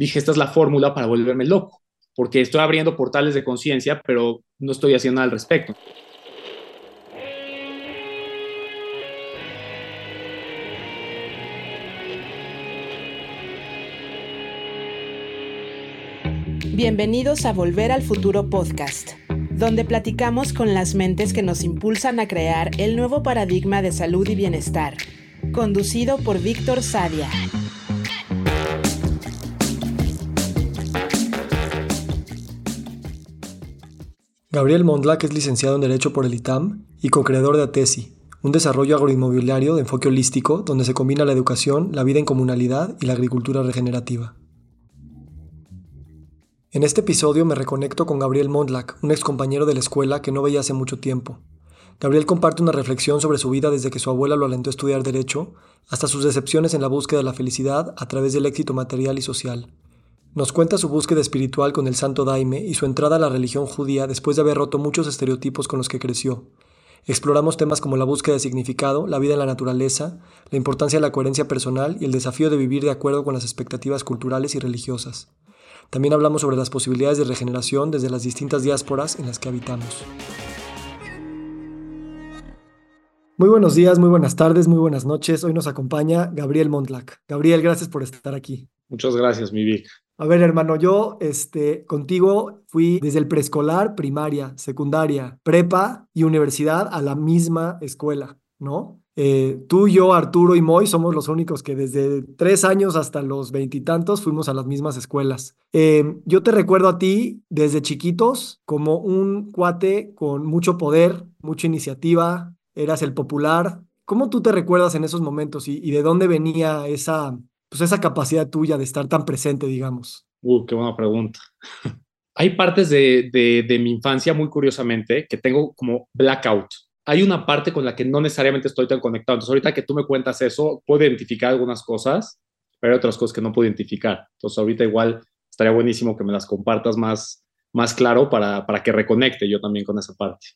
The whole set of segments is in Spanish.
dije, esta es la fórmula para volverme loco, porque estoy abriendo portales de conciencia, pero no estoy haciendo nada al respecto. Bienvenidos a Volver al Futuro Podcast, donde platicamos con las mentes que nos impulsan a crear el nuevo paradigma de salud y bienestar, conducido por Víctor Sadia. Gabriel Mondlach es licenciado en Derecho por el ITAM y co-creador de ATESI, un desarrollo agroinmobiliario de enfoque holístico donde se combina la educación, la vida en comunalidad y la agricultura regenerativa. En este episodio me reconecto con Gabriel Mondlach, un ex compañero de la escuela que no veía hace mucho tiempo. Gabriel comparte una reflexión sobre su vida desde que su abuela lo alentó a estudiar Derecho, hasta sus decepciones en la búsqueda de la felicidad a través del éxito material y social. Nos cuenta su búsqueda espiritual con el santo Daime y su entrada a la religión judía después de haber roto muchos estereotipos con los que creció. Exploramos temas como la búsqueda de significado, la vida en la naturaleza, la importancia de la coherencia personal y el desafío de vivir de acuerdo con las expectativas culturales y religiosas. También hablamos sobre las posibilidades de regeneración desde las distintas diásporas en las que habitamos. Muy buenos días, muy buenas tardes, muy buenas noches. Hoy nos acompaña Gabriel Mondlach. Gabriel, gracias por estar aquí. Muchas gracias, mi Vic. A ver, hermano, yo este, contigo fui desde el preescolar, primaria, secundaria, prepa y universidad a la misma escuela, ¿no? Eh, tú, yo, Arturo y Moy somos los únicos que desde tres años hasta los veintitantos fuimos a las mismas escuelas. Eh, yo te recuerdo a ti desde chiquitos como un cuate con mucho poder, mucha iniciativa, eras el popular. ¿Cómo tú te recuerdas en esos momentos y de dónde venía esa, pues esa capacidad tuya de estar tan presente, digamos? Uh, qué buena pregunta. Hay partes de, de, mi infancia, muy curiosamente, que tengo como blackout. Hay una parte con la que no necesariamente estoy tan conectado. Entonces, ahorita que tú me cuentas eso, puedo identificar algunas cosas, pero hay otras cosas que no puedo identificar. Entonces, ahorita igual estaría buenísimo que me las compartas más, más claro para, para que reconecte yo también con esa parte.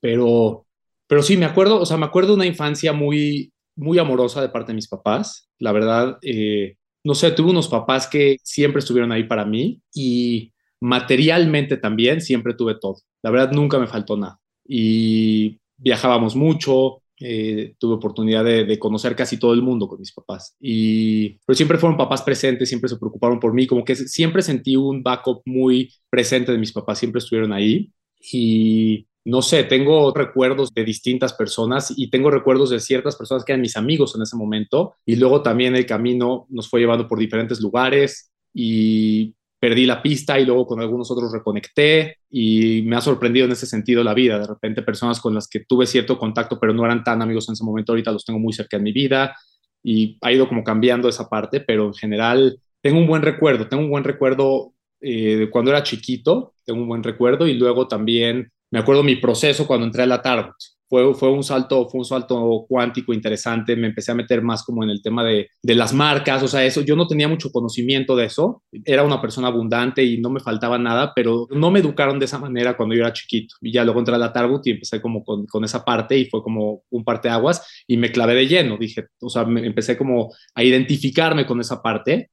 Pero, pero sí, me acuerdo, o sea, me acuerdo una infancia muy, muy amorosa de parte de mis papás. La verdad, eh, no sé, tuve unos papás que siempre estuvieron ahí para mí y materialmente también siempre tuve todo. La verdad, nunca me faltó nada. Y viajábamos mucho, eh, tuve oportunidad de, de, conocer casi todo el mundo con mis papás. Y, pero siempre fueron papás presentes, siempre se preocuparon por mí, como que siempre sentí un backup muy presente de mis papás, siempre estuvieron ahí. Y no sé, tengo recuerdos de distintas personas y tengo recuerdos de ciertas personas que eran mis amigos en ese momento y luego también el camino nos fue llevando por diferentes lugares y perdí la pista y luego con algunos otros reconecté y me ha sorprendido en ese sentido la vida. De repente personas con las que tuve cierto contacto pero no eran tan amigos en ese momento, ahorita los tengo muy cerca en mi vida y ha ido como cambiando esa parte, pero en general tengo un buen recuerdo, tengo un buen recuerdo eh, de cuando era chiquito, tengo un buen recuerdo y luego también me acuerdo mi proceso cuando entré a la Tarbot. Fue, fue, un salto, fue un salto cuántico interesante, me empecé a meter más como en el tema de, de, las marcas, o sea, eso, yo no tenía mucho conocimiento de eso, era una persona abundante y no me faltaba nada, pero no me educaron de esa manera cuando yo era chiquito. Y ya luego entré a la Tarbut y empecé como con, con esa parte y fue como un parteaguas y me clavé de lleno, dije, o sea, me empecé como a identificarme con esa parte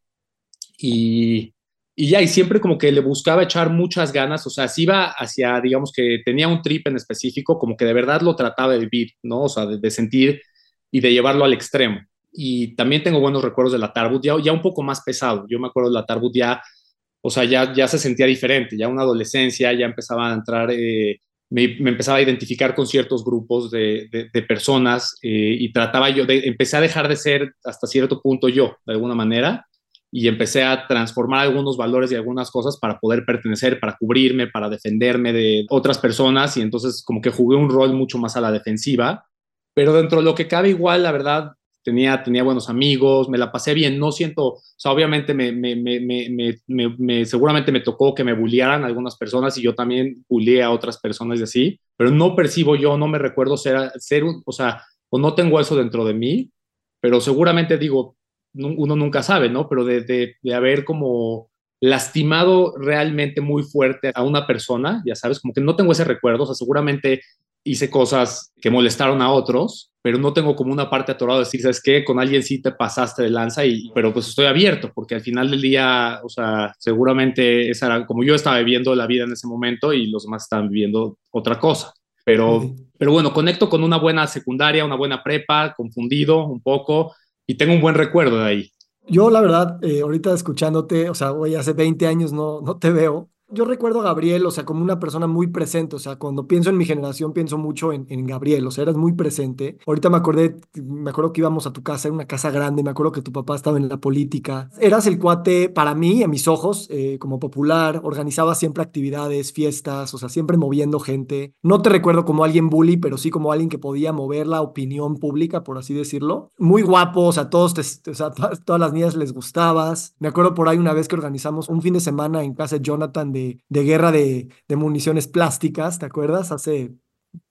y, y ya, y siempre como que le buscaba echar muchas ganas, o sea, si iba hacia, digamos que tenía un trip en específico, como que de verdad lo trataba de vivir, ¿no? O sea, de, sentir y de llevarlo al extremo. Y también tengo buenos recuerdos de la Tarbut, ya, ya un poco más pesado. Yo me acuerdo de la Tarbut ya, o sea, ya, ya se sentía diferente, ya una adolescencia, ya empezaba a entrar, eh, me, me, empezaba a identificar con ciertos grupos de personas eh, y trataba yo, de, empecé a dejar de ser hasta cierto punto yo, de alguna manera, y empecé a transformar algunos valores y algunas cosas para poder pertenecer, para cubrirme, para defenderme de otras personas y entonces como que jugué un rol mucho más a la defensiva, pero dentro de lo que cabe igual, la verdad, tenía, tenía buenos amigos, me la pasé bien, no siento, o sea, obviamente me, me, me, me seguramente me tocó que me bullearan algunas personas y yo también bulleé a otras personas y así, pero no percibo yo, no me recuerdo ser, ser un, o sea, o no tengo eso dentro de mí, pero seguramente digo, uno nunca sabe, ¿no? Pero de, de, de, haber como lastimado realmente muy fuerte a una persona, ya sabes, como que no tengo ese recuerdo, o sea, seguramente hice cosas que molestaron a otros, pero no tengo como una parte atorada de decir, ¿sabes qué? Con alguien sí te pasaste de lanza, y, pero pues estoy abierto, porque al final del día, o sea, seguramente esa era como yo estaba viviendo la vida en ese momento y los demás estaban viviendo otra cosa. Pero, pero bueno, conecto con una buena secundaria, una buena prepa, confundido un poco, y tengo un buen recuerdo de ahí. Yo, la verdad, eh, ahorita escuchándote, o sea, hoy hace 20 años no, no te veo, yo recuerdo a Gabriel, o sea, como una persona muy presente, o sea, cuando pienso en mi generación, pienso mucho en, Gabriel, o sea, eras muy presente. Ahorita me acordé, me acuerdo que íbamos a tu casa, era una casa grande, me acuerdo que tu papá estaba en la política. Eras el cuate, para mí, a mis ojos, eh, como popular, organizaba siempre actividades, fiestas, o sea, siempre moviendo gente. No te recuerdo como alguien bully, pero sí como alguien que podía mover la opinión pública, por así decirlo. Muy guapo, o sea, todos te, o sea, todas las niñas les gustabas. Me acuerdo por ahí una vez que organizamos un fin de semana en casa de Jonathan de de, guerra de, municiones plásticas, ¿te acuerdas? Hace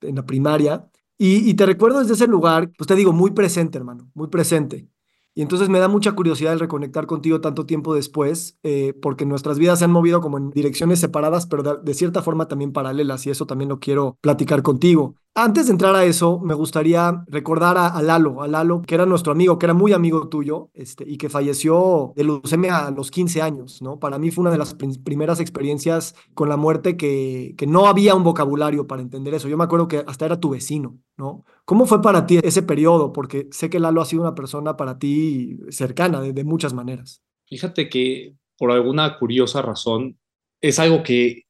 en la primaria. Y, te recuerdo desde ese lugar, pues te digo, muy presente, hermano, muy presente. Y entonces me da mucha curiosidad el reconectar contigo tanto tiempo después, eh, porque nuestras vidas se han movido como en direcciones separadas, pero de, cierta forma también paralelas, y eso también lo quiero platicar contigo. Antes de entrar a eso, me gustaría recordar a, Lalo, a Lalo, que era nuestro amigo, que era muy amigo tuyo, este, y que falleció de leucemia a los 15 años, ¿no? Para mí fue una de las primeras experiencias con la muerte que, que no había un vocabulario para entender eso. Yo me acuerdo que hasta era tu vecino, ¿no? ¿Cómo fue para ti ese periodo? Porque sé que Lalo ha sido una persona para ti cercana de, de muchas maneras. Fíjate que por alguna curiosa razón es algo que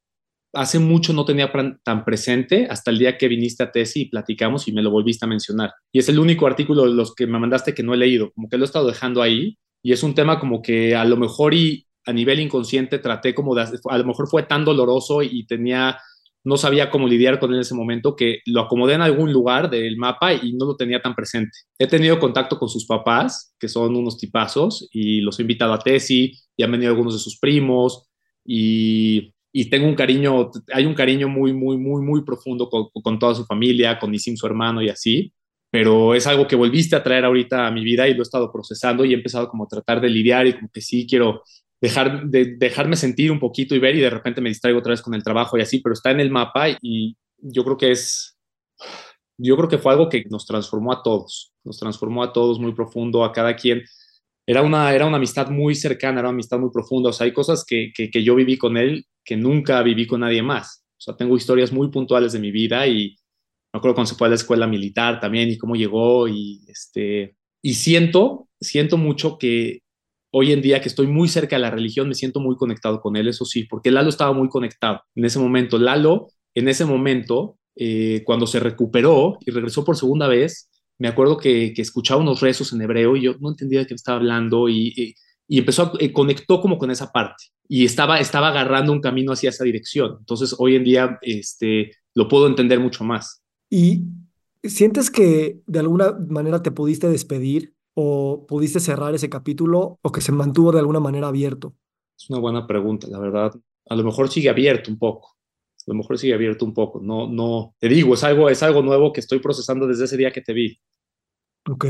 hace mucho no tenía tan presente hasta el día que viniste a Tesi y platicamos y me lo volviste a mencionar. Y es el único artículo de los que me mandaste que no he leído, como que lo he estado dejando ahí y es un tema como que a lo mejor y a nivel inconsciente traté como de, a lo mejor fue tan doloroso y tenía, no sabía cómo lidiar con él en ese momento que lo acomodé en algún lugar del mapa y no lo tenía tan presente. He tenido contacto con sus papás, que son unos tipazos, y los he invitado a Tesi y han venido algunos de sus primos y y tengo un cariño, hay un cariño muy, muy, muy, muy profundo con, toda su familia, con Nisim, su hermano y así, pero es algo que volviste a traer ahorita a mi vida y lo he estado procesando y he empezado como a tratar de lidiar y como que sí quiero dejar de dejarme sentir un poquito y ver y de repente me distraigo otra vez con el trabajo y así, pero está en el mapa y yo creo que es, yo creo que fue algo que nos transformó a todos, nos transformó a todos muy profundo, a cada quien. Era una, era una amistad muy cercana, era una amistad muy profunda. O sea, hay cosas que, que, yo viví con él que nunca viví con nadie más. O sea, tengo historias muy puntuales de mi vida y me acuerdo cuando se fue a la escuela militar también y cómo llegó y este y siento, siento mucho que hoy en día que estoy muy cerca de la religión me siento muy conectado con él, eso sí, porque Lalo estaba muy conectado en ese momento. Lalo, en ese momento, eh, cuando se recuperó y regresó por segunda vez, me acuerdo que, que, escuchaba unos rezos en hebreo y yo no entendía de qué estaba hablando y, y, y empezó a, eh, conectó como con esa parte y estaba, estaba agarrando un camino hacia esa dirección. Entonces, hoy en día este, lo puedo entender mucho más. ¿Y sientes que de alguna manera te pudiste despedir o pudiste cerrar ese capítulo o que se mantuvo de alguna manera abierto? Es una buena pregunta, la verdad. A lo mejor sigue abierto un poco. A lo mejor sigue abierto un poco. No, no, te digo, es algo, es algo nuevo que estoy procesando desde ese día que te vi. Ok.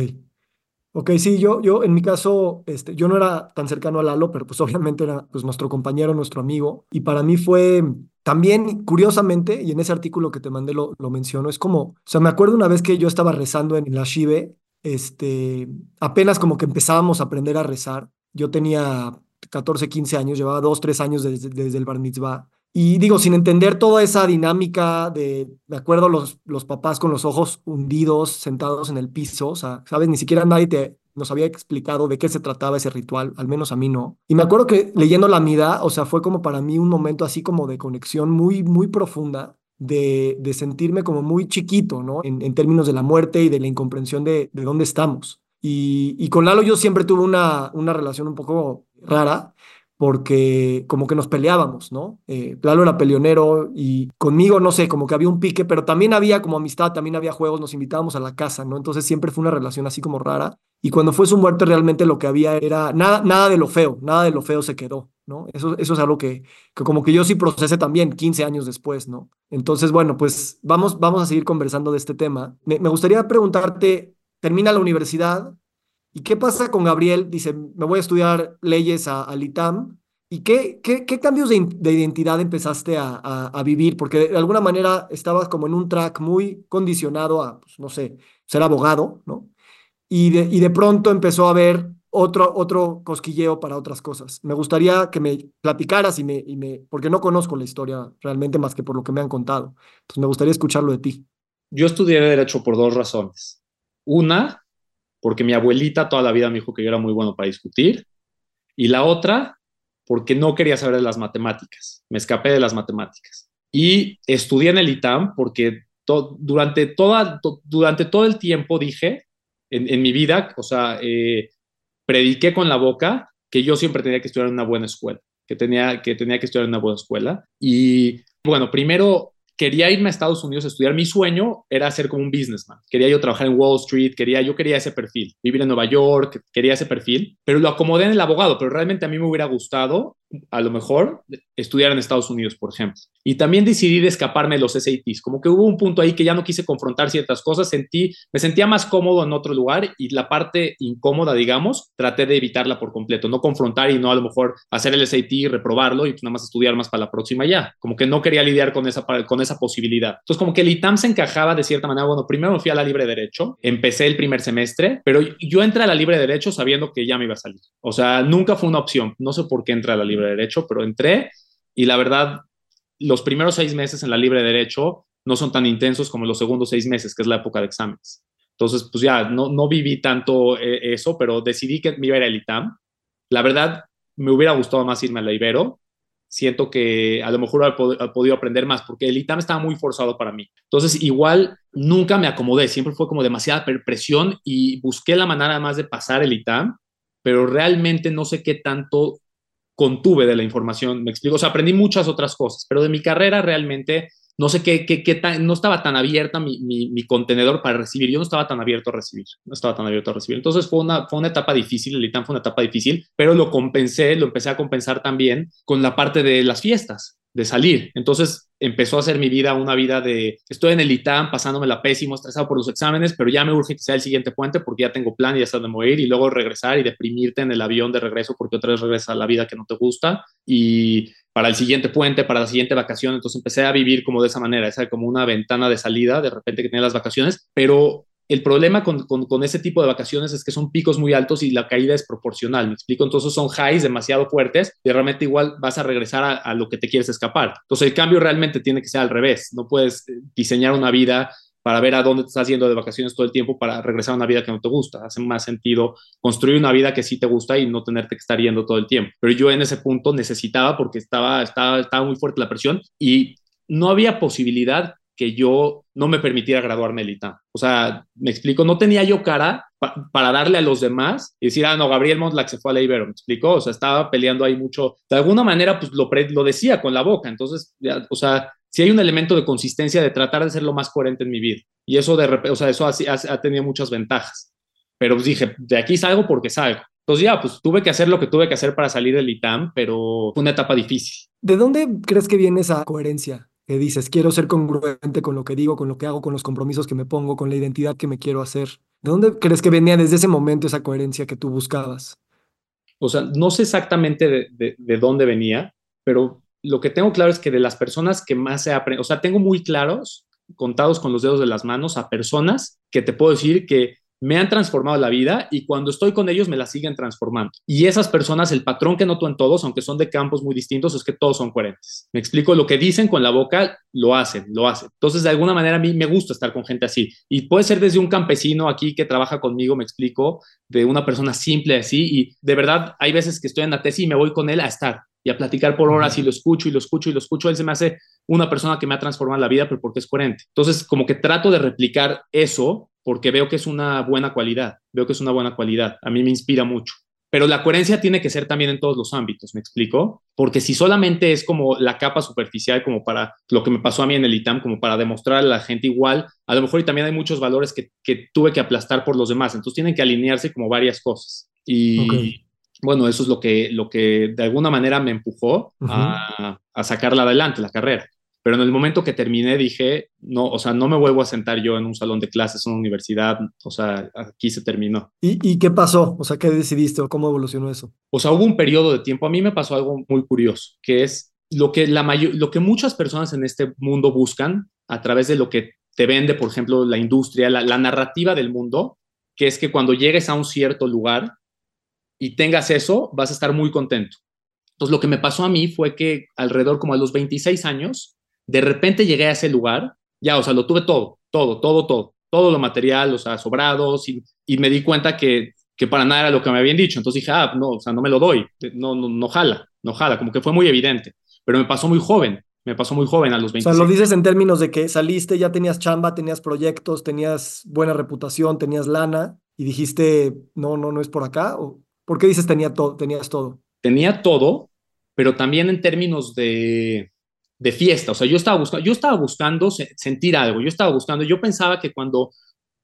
Ok, sí, yo, yo en mi caso, este, yo no era tan cercano a Lalo, pero pues obviamente era pues, nuestro compañero, nuestro amigo. Y para mí fue también, curiosamente, y en ese artículo que te mandé lo, lo menciono, es como, o sea, me acuerdo una vez que yo estaba rezando en la Shive, este, apenas como que empezábamos a aprender a rezar. Yo tenía 14, 15 años, llevaba 2, 3 años desde, desde el bar mitzvah. Y digo, sin entender toda esa dinámica de, de acuerdo, los, los papás con los ojos hundidos, sentados en el piso, o sea, sabes, ni siquiera nadie nos había explicado de qué se trataba ese ritual, al menos a mí no. Y me acuerdo que leyendo la mida, o sea, fue como para mí un momento así como de conexión muy, muy profunda. De, de sentirme como muy chiquito, ¿no? En, en, términos de la muerte y de la incomprensión de, de dónde estamos. Y, y, con Lalo yo siempre tuve una, una relación un poco rara, porque como que nos peleábamos, ¿no? Eh, Lalo era peleonero y conmigo, no sé, como que había un pique, pero también había como amistad, también había juegos, nos invitábamos a la casa, ¿no? Entonces siempre fue una relación así como rara. Y cuando fue su muerte realmente lo que había era nada, nada de lo feo, nada de lo feo se quedó, ¿no? Eso, es algo que, que como que yo sí procesé también 15 años después, ¿no? Entonces, bueno, pues vamos, vamos a seguir conversando de este tema. Me gustaría preguntarte, termina la universidad, ¿Y qué pasa con Gabriel? Dice, me voy a estudiar leyes al ITAM ¿Y qué, qué, qué cambios de, de, identidad empezaste a, a, a, vivir? Porque de alguna manera estabas como en un track muy condicionado a, pues, no sé, ser abogado, ¿no? Y de, y de pronto empezó a haber otro, otro cosquilleo para otras cosas. Me gustaría que me platicaras y me, y me, porque no conozco la historia realmente más que por lo que me han contado. Entonces me gustaría escucharlo de ti. Yo estudié Derecho por dos razones. Una, porque mi abuelita toda la vida me dijo que yo era muy bueno para discutir. Y la otra, porque no quería saber de las matemáticas. Me escapé de las matemáticas. Y estudié en el ITAM porque durante, toda, todo el tiempo dije en, en mi vida, o sea, eh, prediqué con la boca que yo siempre tenía que estudiar en una buena escuela, que tenía, que tenía que estudiar en una buena escuela. Y bueno, primero quería irme a Estados Unidos a estudiar. Mi sueño era ser como un businessman. Quería yo trabajar en Wall Street, quería, yo quería ese perfil, vivir en Nueva York, quería ese perfil, pero lo acomodé en el abogado, pero realmente a mí me hubiera gustado, a lo mejor, estudiar en Estados Unidos, por ejemplo. Y también decidí de escaparme de los SATs, como que hubo un punto ahí que ya no quise confrontar ciertas cosas, sentí, me sentía más cómodo en otro lugar y la parte incómoda, digamos, traté de evitarla por completo, no confrontar y no a lo mejor hacer el SAT y reprobarlo y nada más estudiar más para la próxima ya, como que no quería lidiar con esa, con esa posibilidad. Entonces como que el ITAM se encajaba de cierta manera, bueno, primero me fui a la libre derecho, empecé el primer semestre, pero yo entré a la libre derecho sabiendo que ya me iba a salir, o sea, nunca fue una opción, no sé por qué entré a la libre derecho, pero entré y la verdad los primeros seis meses en la libre derecho no son tan intensos como los segundos seis meses, que es la época de exámenes. Entonces, pues ya no, no viví tanto eh, eso, pero decidí que me iba a ir al ITAM. La verdad, me hubiera gustado más irme a la Ibero. Siento que a lo mejor he podido aprender más, porque el ITAM estaba muy forzado para mí. Entonces, igual nunca me acomodé, siempre fue como demasiada presión y busqué la manera más de pasar el ITAM, pero realmente no sé qué tanto contuve de la información, me explico, o sea, aprendí muchas otras cosas, pero de mi carrera realmente no sé qué, qué, qué tan, no estaba tan abierta mi, mi, mi, contenedor para recibir, yo no estaba tan abierto a recibir, no estaba tan abierto a recibir. Entonces fue una, fue una etapa difícil, el ITAM fue una etapa difícil, pero lo compensé, lo empecé a compensar también con la parte de las fiestas, de salir. Entonces empezó a ser mi vida una vida de, estoy en el ITAM pasándome la pésimo, estresado por los exámenes, pero ya me urge que sea el siguiente puente porque ya tengo plan y ya dónde voy ir y luego regresar y deprimirte en el avión de regreso porque otra vez regresas a la vida que no te gusta y para el siguiente puente, para la siguiente vacación, entonces empecé a vivir como de esa manera, esa como una ventana de salida de repente que tenía las vacaciones, pero el problema con, con, ese tipo de vacaciones es que son picos muy altos y la caída es proporcional, ¿me explico? Entonces son highs demasiado fuertes y realmente igual vas a regresar a, a, lo que te quieres escapar. Entonces el cambio realmente tiene que ser al revés, no puedes eh, diseñar una vida para ver a dónde te estás yendo de vacaciones todo el tiempo para regresar a una vida que no te gusta. Hace más sentido construir una vida que sí te gusta y no tenerte que estar yendo todo el tiempo. Pero yo en ese punto necesitaba porque estaba, estaba, estaba muy fuerte la presión y no había posibilidad que yo no me permitiera graduarme del ITAM. O sea, me explico, no tenía yo cara pa para darle a los demás y decir, ah, no, Gabriel Mondlack se fue a la Ibero, me explico, o sea, estaba peleando ahí mucho. De alguna manera, pues lo, lo decía con la boca, entonces, o sea, si hay un elemento de consistencia de tratar de ser lo más coherente en mi vida. Y eso de o sea, eso ha tenido muchas ventajas. Pero pues dije, de aquí salgo porque salgo. Entonces ya, pues tuve que hacer lo que tuve que hacer para salir del ITAM, pero fue una etapa difícil. ¿De dónde crees que viene esa coherencia? Que dices, quiero ser congruente con lo que digo, con lo que hago, con los compromisos que me pongo, con la identidad que me quiero hacer. ¿De dónde crees que venía desde ese momento esa coherencia que tú buscabas? O sea, no sé exactamente de, de, de dónde venía, pero lo que tengo claro es que de las personas que más se aprende, o sea, tengo muy claros, contados con los dedos de las manos, a personas que te puedo decir que me han transformado la vida y cuando estoy con ellos me la siguen transformando. Y esas personas, el patrón que noto en todos, aunque son de campos muy distintos, es que todos son coherentes. Me explico, lo que dicen con la boca, lo hacen, lo hacen. Entonces, de alguna manera a mí me gusta estar con gente así. Y puede ser desde un campesino aquí que trabaja conmigo, me explico, de una persona simple así. Y de verdad, hay veces que estoy en la tesis y me voy con él a estar y a platicar por horas y lo escucho y lo escucho y lo escucho. Él se me hace una persona que me ha transformado la vida, pero porque es coherente. Entonces, como que trato de replicar eso porque veo que es una buena cualidad, veo que es una buena cualidad, a mí me inspira mucho. Pero la coherencia tiene que ser también en todos los ámbitos, ¿me explico? Porque si solamente es como la capa superficial, como para lo que me pasó a mí en el ITAM, como para demostrar a la gente igual, a lo mejor y también hay muchos valores que, que tuve que aplastar por los demás, entonces tienen que alinearse como varias cosas. Y okay. bueno, eso es lo que, lo que de alguna manera me empujó uh -huh. a, a sacarla adelante, la carrera. Pero en el momento que terminé dije, no, o sea, no me vuelvo a sentar yo en un salón de clases en una universidad, o sea, aquí se terminó. ¿Y, qué pasó? O sea, ¿qué decidiste o cómo evolucionó eso? O sea, hubo un periodo de tiempo, a mí me pasó algo muy curioso, que es lo que, la lo que muchas personas en este mundo buscan a través de lo que te vende, por ejemplo, la industria, la, la narrativa del mundo, que es que cuando llegues a un cierto lugar y tengas eso, vas a estar muy contento. Entonces, lo que me pasó a mí fue que alrededor como a los 26 años, de repente llegué a ese lugar, ya, o sea, lo tuve todo, todo, todo, todo, todo lo material, o sea, sobrados, y, y me di cuenta que, que para nada era lo que me habían dicho. Entonces dije, ah, no, o sea, no me lo doy, no, no, no jala, no jala, como que fue muy evidente, pero me pasó muy joven, me pasó muy joven a los 26. O sea, lo dices en términos de que saliste, ya tenías chamba, tenías proyectos, tenías buena reputación, tenías lana, y dijiste, no, no, no es por acá, ¿o por qué dices tenía todo, tenías todo? Tenía todo, pero también en términos de, de fiesta. O sea, yo estaba, buscando, yo estaba buscando sentir algo, yo estaba buscando, yo pensaba que cuando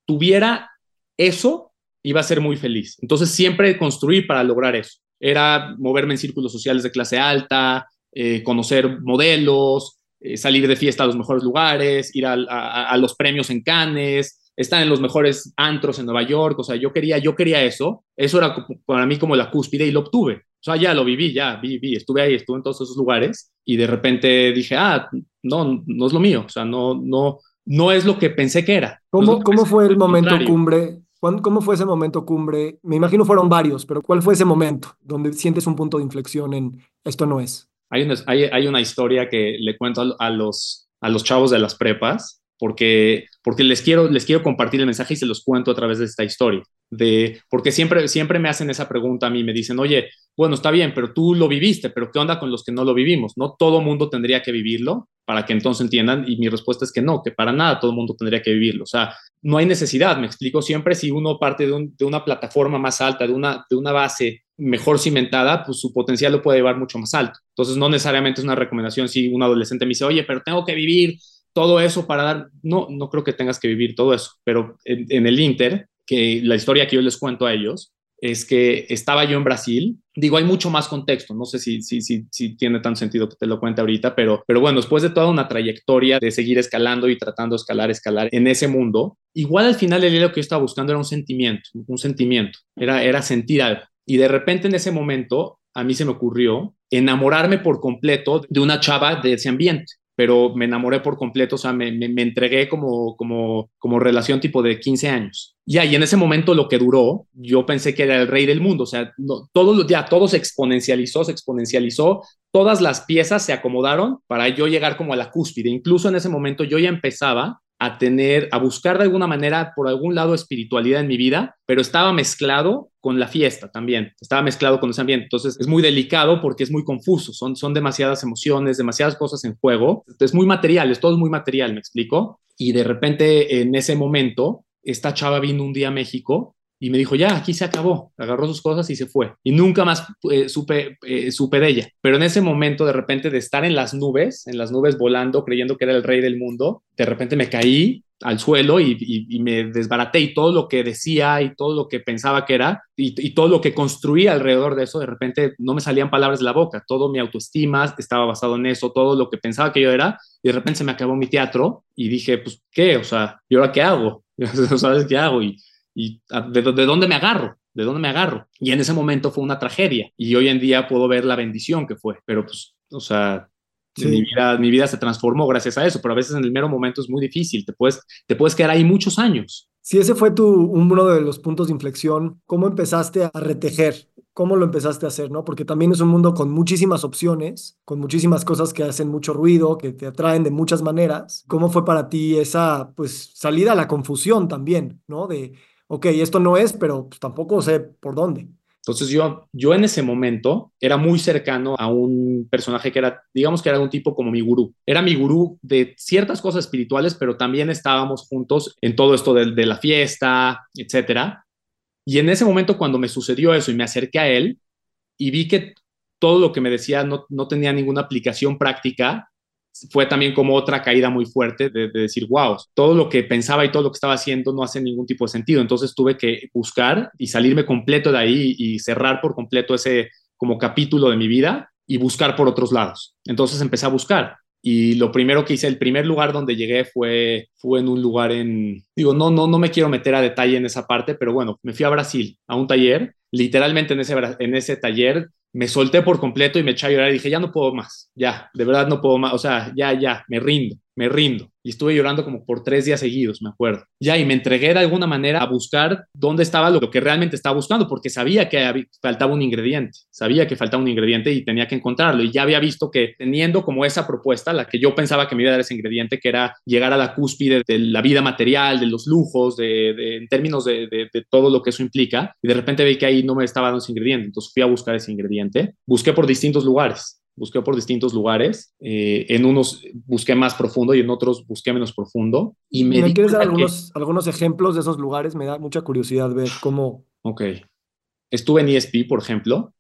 tuviera eso, iba a ser muy feliz. Entonces, siempre construir para lograr eso. Era moverme en círculos sociales de clase alta, eh, conocer modelos, eh, salir de fiesta a los mejores lugares, ir a, los premios en Cannes, estar en los mejores antros en Nueva York. O sea, yo quería, yo quería eso. Eso era para mí como la cúspide y lo obtuve. O sea, ya lo viví, ya viví, estuve ahí, estuve en todos esos lugares y de repente dije, ah, no, no es lo mío, o sea, no, no, no es lo que pensé que era. ¿Cómo, ¿cómo fue el momento cumbre? ¿Cómo fue ese momento cumbre? Me imagino fueron varios, pero ¿cuál fue ese momento donde sientes un punto de inflexión en esto no es? Hay una, hay, hay una historia que le cuento a, los, a los chavos de las prepas porque, porque les, quiero, les quiero compartir el mensaje y se los cuento a través de esta historia. De, porque siempre, siempre me hacen esa pregunta a mí, me dicen, oye, bueno, está bien, pero tú lo viviste, pero ¿qué onda con los que no lo vivimos? No todo mundo tendría que vivirlo para que entonces entiendan y mi respuesta es que no, que para nada todo el mundo tendría que vivirlo. O sea, no hay necesidad, me explico siempre, si uno parte de, de una plataforma más alta, de una, de una base mejor cimentada, pues su potencial lo puede llevar mucho más alto. Entonces, no necesariamente es una recomendación si un adolescente me dice, oye, pero tengo que vivir todo eso para dar, no, no creo que tengas que vivir todo eso, pero en, el Inter, que la historia que yo les cuento a ellos, es que estaba yo en Brasil. Digo, hay mucho más contexto, no sé si, si, si, tiene tan sentido que te lo cuente ahorita, pero, pero bueno, después de toda una trayectoria de seguir escalando y tratando de escalar, escalar en ese mundo, igual al final el lo que yo estaba buscando era un sentimiento, un sentimiento, era, era sentir algo. Y de repente en ese momento a mí se me ocurrió enamorarme por completo de una chava de ese ambiente pero me enamoré por completo, o sea, me, me, entregué como, como, como relación tipo de 15 años. Ya, y en ese momento lo que duró, yo pensé que era el rey del mundo, o sea, no, ya todo se exponencializó, se exponencializó, todas las piezas se acomodaron para yo llegar como a la cúspide. Incluso en ese momento yo ya empezaba a tener, a buscar de alguna manera por algún lado espiritualidad en mi vida, pero estaba mezclado con la fiesta también, estaba mezclado con ese ambiente. Entonces es muy delicado porque es muy confuso, son, son demasiadas emociones, demasiadas cosas en juego. Es muy material, es todo muy material, me explico. Y de repente en ese momento, esta chava vino un día a México y me dijo, ya, aquí se acabó. Agarró sus cosas y se fue. Y nunca más eh, supe, eh, supe de ella. Pero en ese momento, de repente, de estar en las nubes, en las nubes volando, creyendo que era el rey del mundo, de repente me caí al suelo y, me desbaraté y todo lo que decía y todo lo que pensaba que era y, todo lo que construía alrededor de eso, de repente no me salían palabras de la boca, todo mi autoestima estaba basado en eso, todo lo que pensaba que yo era y de repente se me acabó mi teatro y dije, pues, ¿qué? O sea, ¿y ahora qué hago? ¿Sabes qué hago? Y, y de, dónde me agarro, de dónde me agarro. Y en ese momento fue una tragedia y hoy en día puedo ver la bendición que fue, pero pues, o sea, mi, vida, mi vida se transformó gracias a eso, pero a veces en el mero momento es muy difícil, te puedes, te puedes quedar ahí muchos años. Si ese fue tu, uno de los puntos de inflexión, ¿cómo empezaste a retejer? ¿Cómo lo empezaste a hacer? ¿no? Porque también es un mundo con muchísimas opciones, con muchísimas cosas que hacen mucho ruido, que te atraen de muchas maneras. ¿Cómo fue para ti esa pues, salida a la confusión también, ¿no? De, ok, esto no es, pero pues, tampoco sé por dónde. Entonces yo, yo en ese momento era muy cercano a un personaje que era, digamos que era un tipo como mi gurú. Era mi gurú de ciertas cosas espirituales, pero también estábamos juntos en todo esto de, de la fiesta, etcétera. Y en ese momento cuando me sucedió eso y me acerqué a él y vi que todo lo que me decía no, no tenía ninguna aplicación práctica, fue también como otra caída muy fuerte de, decir, wow, todo lo que pensaba y todo lo que estaba haciendo no hace ningún tipo de sentido. Entonces tuve que buscar y salirme completo de ahí y cerrar por completo ese como capítulo de mi vida y buscar por otros lados. Entonces empecé a buscar y lo primero que hice, el primer lugar donde llegué fue, fue en un lugar en, digo, no, no, no me quiero meter a detalle en esa parte, pero bueno, me fui a Brasil a un taller, literalmente en ese, en ese taller me solté por completo y me eché a llorar y dije, ya no puedo más, ya, de verdad no puedo más, o sea, ya, ya, me rindo me rindo. Y estuve llorando como por tres días seguidos, me acuerdo. Ya, y me entregué de alguna manera a buscar dónde estaba lo que realmente estaba buscando, porque sabía que faltaba un ingrediente, sabía que faltaba un ingrediente y tenía que encontrarlo. Y ya había visto que teniendo como esa propuesta, la que yo pensaba que me iba a dar ese ingrediente, que era llegar a la cúspide de la vida material, de los lujos, de, en términos de, de, todo lo que eso implica, y de repente vi que ahí no me estaba dando ese ingrediente. Entonces fui a buscar ese ingrediente. Busqué por distintos lugares busqué por distintos lugares. Eh, en unos busqué más profundo y en otros busqué menos profundo. Y me, ¿Me quieres dar algunos, algunos ejemplos de esos lugares? Me da mucha curiosidad ver cómo. Ok. Estuve en ESP, por ejemplo.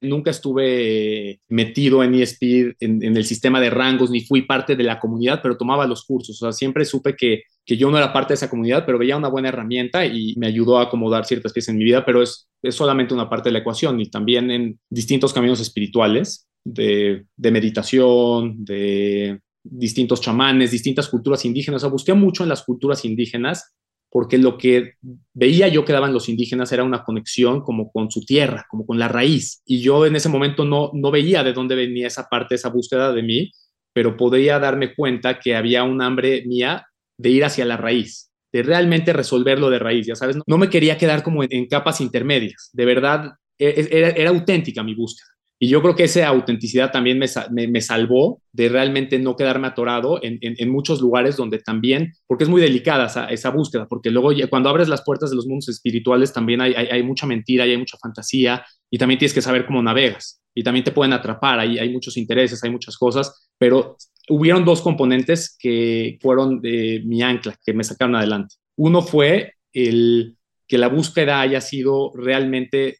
Nunca estuve metido en ESP, en, el sistema de rangos, ni fui parte de la comunidad, pero tomaba los cursos. O sea, siempre supe que, que yo no era parte de esa comunidad, pero veía una buena herramienta y me ayudó a acomodar ciertas piezas en mi vida, pero es, es solamente una parte de la ecuación y también en distintos caminos espirituales de, meditación, de distintos chamanes, distintas culturas indígenas. O sea, busqué mucho en las culturas indígenas porque lo que veía yo que daban los indígenas era una conexión como con su tierra, como con la raíz. Y yo en ese momento no, no veía de dónde venía esa parte, esa búsqueda de mí, pero podía darme cuenta que había un hambre mía de ir hacia la raíz, de realmente resolverlo de raíz, ya sabes. No me quería quedar como en, capas intermedias, de verdad, e, e, era, era auténtica mi búsqueda. Y yo creo que esa autenticidad también me, salvó de realmente no quedarme atorado en, muchos lugares donde también, porque es muy delicada esa, búsqueda, porque luego cuando abres las puertas de los mundos espirituales también hay, mucha mentira y hay mucha fantasía y también tienes que saber cómo navegas y también te pueden atrapar, hay, hay muchos intereses, hay muchas cosas, pero hubieron dos componentes que fueron de mi ancla, que me sacaron adelante. Uno fue el que la búsqueda haya sido realmente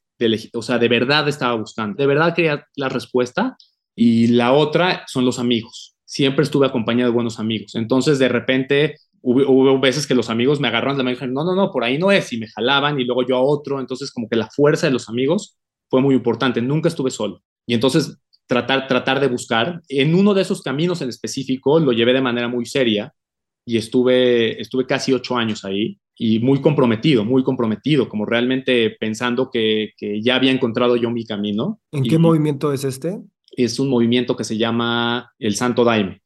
o sea, de verdad estaba buscando, de verdad quería la respuesta. Y la otra son los amigos. Siempre estuve acompañado de buenos amigos. Entonces, de repente, hubo, veces que los amigos me agarraron la mano y dijeron, no, no, no, por ahí no es, y me jalaban, y luego yo a otro. Entonces, como que la fuerza de los amigos fue muy importante. Nunca estuve solo. Y entonces, tratar, tratar de buscar. En uno de esos caminos en específico, lo llevé de manera muy seria y estuve, estuve casi ocho años ahí y muy comprometido, muy comprometido, como realmente pensando que, ya había encontrado yo mi camino. ¿En qué movimiento es este? Es un movimiento que se llama el Santo Daime.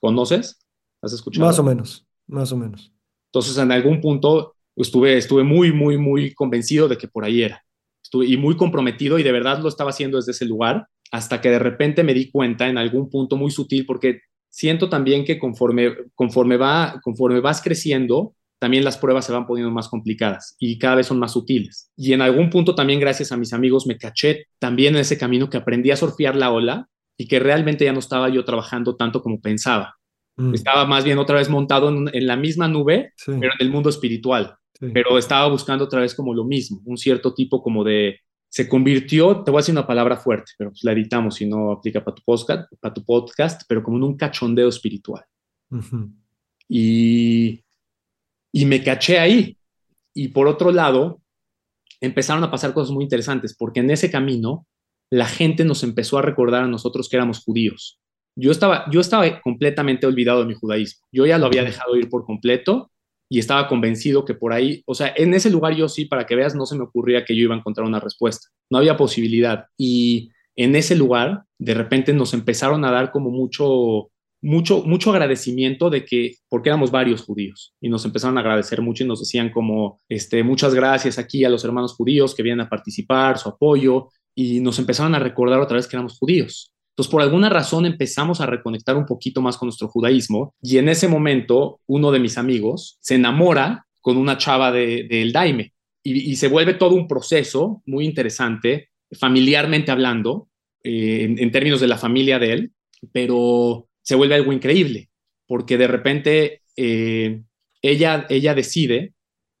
¿Conoces? ¿Has escuchado? Más o menos, más o menos. Entonces, en algún punto estuve, estuve muy, muy, muy convencido de que por ahí era. Estuve, y muy comprometido y de verdad lo estaba haciendo desde ese lugar, hasta que de repente me di cuenta en algún punto muy sutil, porque siento también que conforme, conforme, va, conforme vas creciendo, también las pruebas se van poniendo más complicadas y cada vez son más sutiles. Y en algún punto también gracias a mis amigos me caché también en ese camino que aprendí a surfear la ola y que realmente ya no estaba yo trabajando tanto como pensaba. Mm. Estaba más bien otra vez montado en, la misma nube, pero en el mundo espiritual. Pero estaba buscando otra vez como lo mismo, un cierto tipo como de... Se convirtió, te voy a decir una palabra fuerte, pero pues la editamos si no aplica para tu podcast, para tu podcast pero como en un cachondeo espiritual. Y y me caché ahí. Y por otro lado, empezaron a pasar cosas muy interesantes, porque en ese camino la gente nos empezó a recordar a nosotros que éramos judíos. Yo estaba, yo estaba completamente olvidado de mi judaísmo. Yo ya lo había dejado ir por completo y estaba convencido que por ahí, o sea, en ese lugar yo sí, para que veas, no se me ocurría que yo iba a encontrar una respuesta. No había posibilidad. Y en ese lugar, de repente nos empezaron a dar como mucho, mucho, mucho agradecimiento de que, porque éramos varios judíos, y nos empezaron a agradecer mucho y nos decían como, este, muchas gracias aquí a los hermanos judíos que vienen a participar, su apoyo, y nos empezaron a recordar otra vez que éramos judíos. Entonces, por alguna razón empezamos a reconectar un poquito más con nuestro judaísmo, y en ese momento uno de mis amigos se enamora con una chava del de, Daime, y, se vuelve todo un proceso muy interesante, familiarmente hablando, eh, en, en términos de la familia de él, pero se vuelve algo increíble, porque de repente eh, ella, ella decide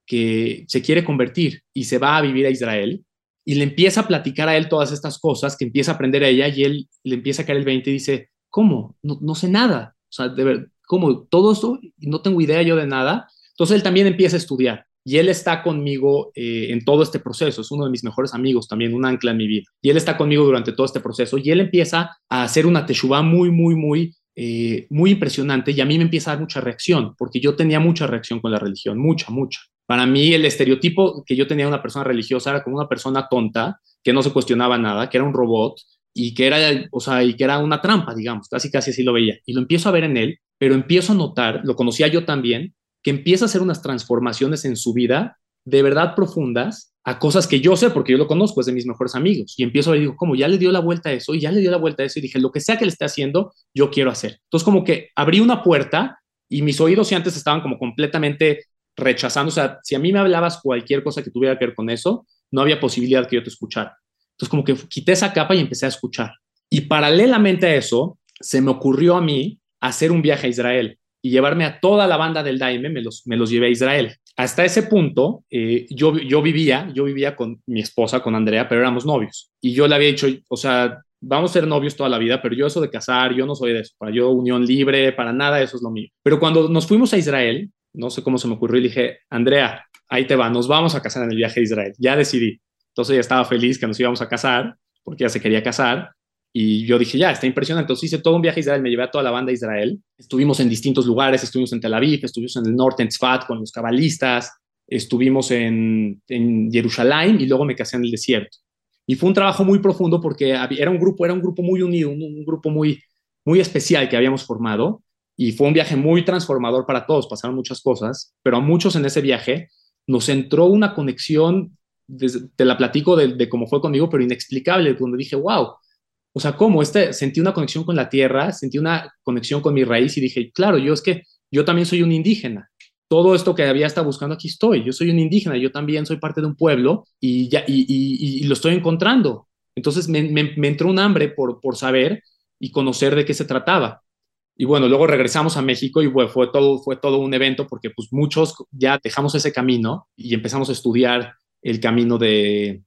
que se quiere convertir y se va a vivir a Israel y le empieza a platicar a él todas estas cosas que empieza a aprender a ella y él le empieza a caer el 20 y dice, ¿cómo? No, sé nada. O sea, de ver, ¿cómo? Todo esto, no tengo idea yo de nada. Entonces él también empieza a estudiar y él está conmigo eh, en todo este proceso. Es uno de mis mejores amigos también, un ancla en mi vida. Y él está conmigo durante todo este proceso y él empieza a hacer una teshuva muy, muy, muy eh, muy impresionante y a mí me empieza a dar mucha reacción, porque yo tenía mucha reacción con la religión, mucha, mucha. Para mí el estereotipo que yo tenía de una persona religiosa era como una persona tonta, que no se cuestionaba nada, que era un robot y que era, o sea, y que era una trampa, digamos, casi casi así lo veía. Y lo empiezo a ver en él, pero empiezo a notar, lo conocía yo también, que empieza a hacer unas transformaciones en su vida de verdad profundas a cosas que yo sé porque yo lo conozco, es de mis mejores amigos. Y empiezo ver, digo, ¿cómo? Ya le dio la vuelta a eso y ya le dio la vuelta a eso. Y dije, lo que sea que le esté haciendo, yo quiero hacer. Entonces, como que abrí una puerta y mis oídos si antes estaban como completamente rechazando. O sea, si a mí me hablabas cualquier cosa que tuviera que ver con eso, no había posibilidad que yo te escuchara. Entonces, como que quité esa capa y empecé a escuchar. Y paralelamente a eso, se me ocurrió a mí hacer un viaje a Israel y llevarme a toda la banda del Daime, me los, me los llevé a Israel. Hasta ese punto, eh, yo, yo vivía, yo vivía con mi esposa, con Andrea, pero éramos novios. Y yo le había dicho, o sea, vamos a ser novios toda la vida, pero yo eso de casar, yo no soy de eso. Para yo unión libre, para nada, eso es lo mío. Pero cuando nos fuimos a Israel, no sé cómo se me ocurrió, y dije, Andrea, ahí te va, nos vamos a casar en el viaje a Israel. Ya decidí. Entonces ella estaba feliz que nos íbamos a casar, porque ya se quería casar. Y yo dije, ya, está impresionante. Entonces hice todo un viaje a Israel, me llevé a toda la banda a Israel. Estuvimos en distintos lugares, estuvimos en Tel Aviv, estuvimos en el norte, en Tzfat, con los cabalistas, estuvimos en, en Jerusalén y luego me casé en el desierto. Y fue un trabajo muy profundo porque era un grupo, era un grupo muy unido, un, grupo muy, muy especial que habíamos formado. Y fue un viaje muy transformador para todos, pasaron muchas cosas, pero a muchos en ese viaje nos entró una conexión, te la platico de, de cómo fue conmigo, pero inexplicable, donde dije, wow, o sea, ¿cómo? Este, sentí una conexión con la tierra, sentí una conexión con mi raíz y dije, claro, yo es que yo también soy un indígena. Todo esto que había estado buscando aquí estoy. Yo soy un indígena, yo también soy parte de un pueblo y, ya, y, lo estoy encontrando. Entonces me, entró un hambre por, por saber y conocer de qué se trataba. Y bueno, luego regresamos a México y fue, todo, fue todo un evento porque pues muchos ya dejamos ese camino y empezamos a estudiar el camino de,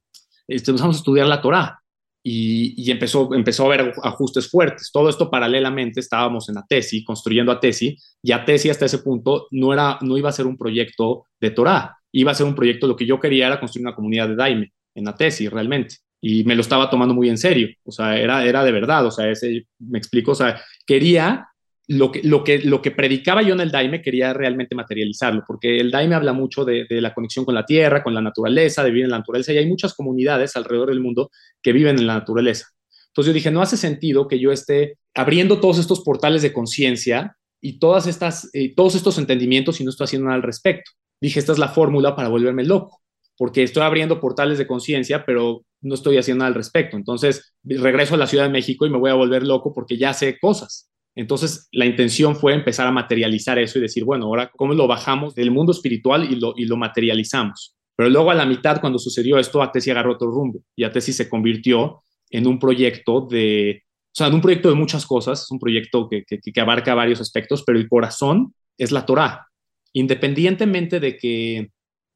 este, empezamos a estudiar la Torá y, empezó, empezó a haber ajustes fuertes. Todo esto paralelamente estábamos en Atesi, construyendo Atesi, y Atesi hasta ese punto no, era, no iba a ser un proyecto de Torah, iba a ser un proyecto, lo que yo quería era construir una comunidad de Daime en Atesi realmente. Y me lo estaba tomando muy en serio, o sea, era, era de verdad, o sea, ese, me explico, o sea, quería lo que, lo, que, lo que predicaba yo en el Daime quería realmente materializarlo, porque el Daime habla mucho de, la conexión con la tierra, con la naturaleza, de vivir en la naturaleza, y hay muchas comunidades alrededor del mundo que viven en la naturaleza. Entonces yo dije, no hace sentido que yo esté abriendo todos estos portales de conciencia y todas estas, todos estos entendimientos y no estoy haciendo nada al respecto. Dije, esta es la fórmula para volverme loco, porque estoy abriendo portales de conciencia, pero no estoy haciendo nada al respecto. Entonces regreso a la Ciudad de México y me voy a volver loco porque ya sé cosas. Entonces, la intención fue empezar a materializar eso y decir, bueno, ahora, ¿cómo lo bajamos del mundo espiritual y lo, y lo materializamos? Pero luego a la mitad, cuando sucedió esto, Atesi agarró otro rumbo y Atesi se convirtió en un proyecto de, o sea, en un proyecto de muchas cosas, es un proyecto que, que, abarca varios aspectos, pero el corazón es la Torah, independientemente de que,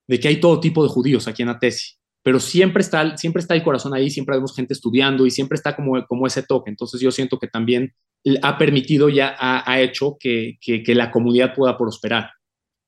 de que hay todo tipo de judíos aquí en Atesi pero siempre está, siempre está el corazón ahí, siempre vemos gente estudiando y siempre está como, como ese toque. Entonces yo siento que también ha permitido, ya ha, hecho que, que, la comunidad pueda prosperar,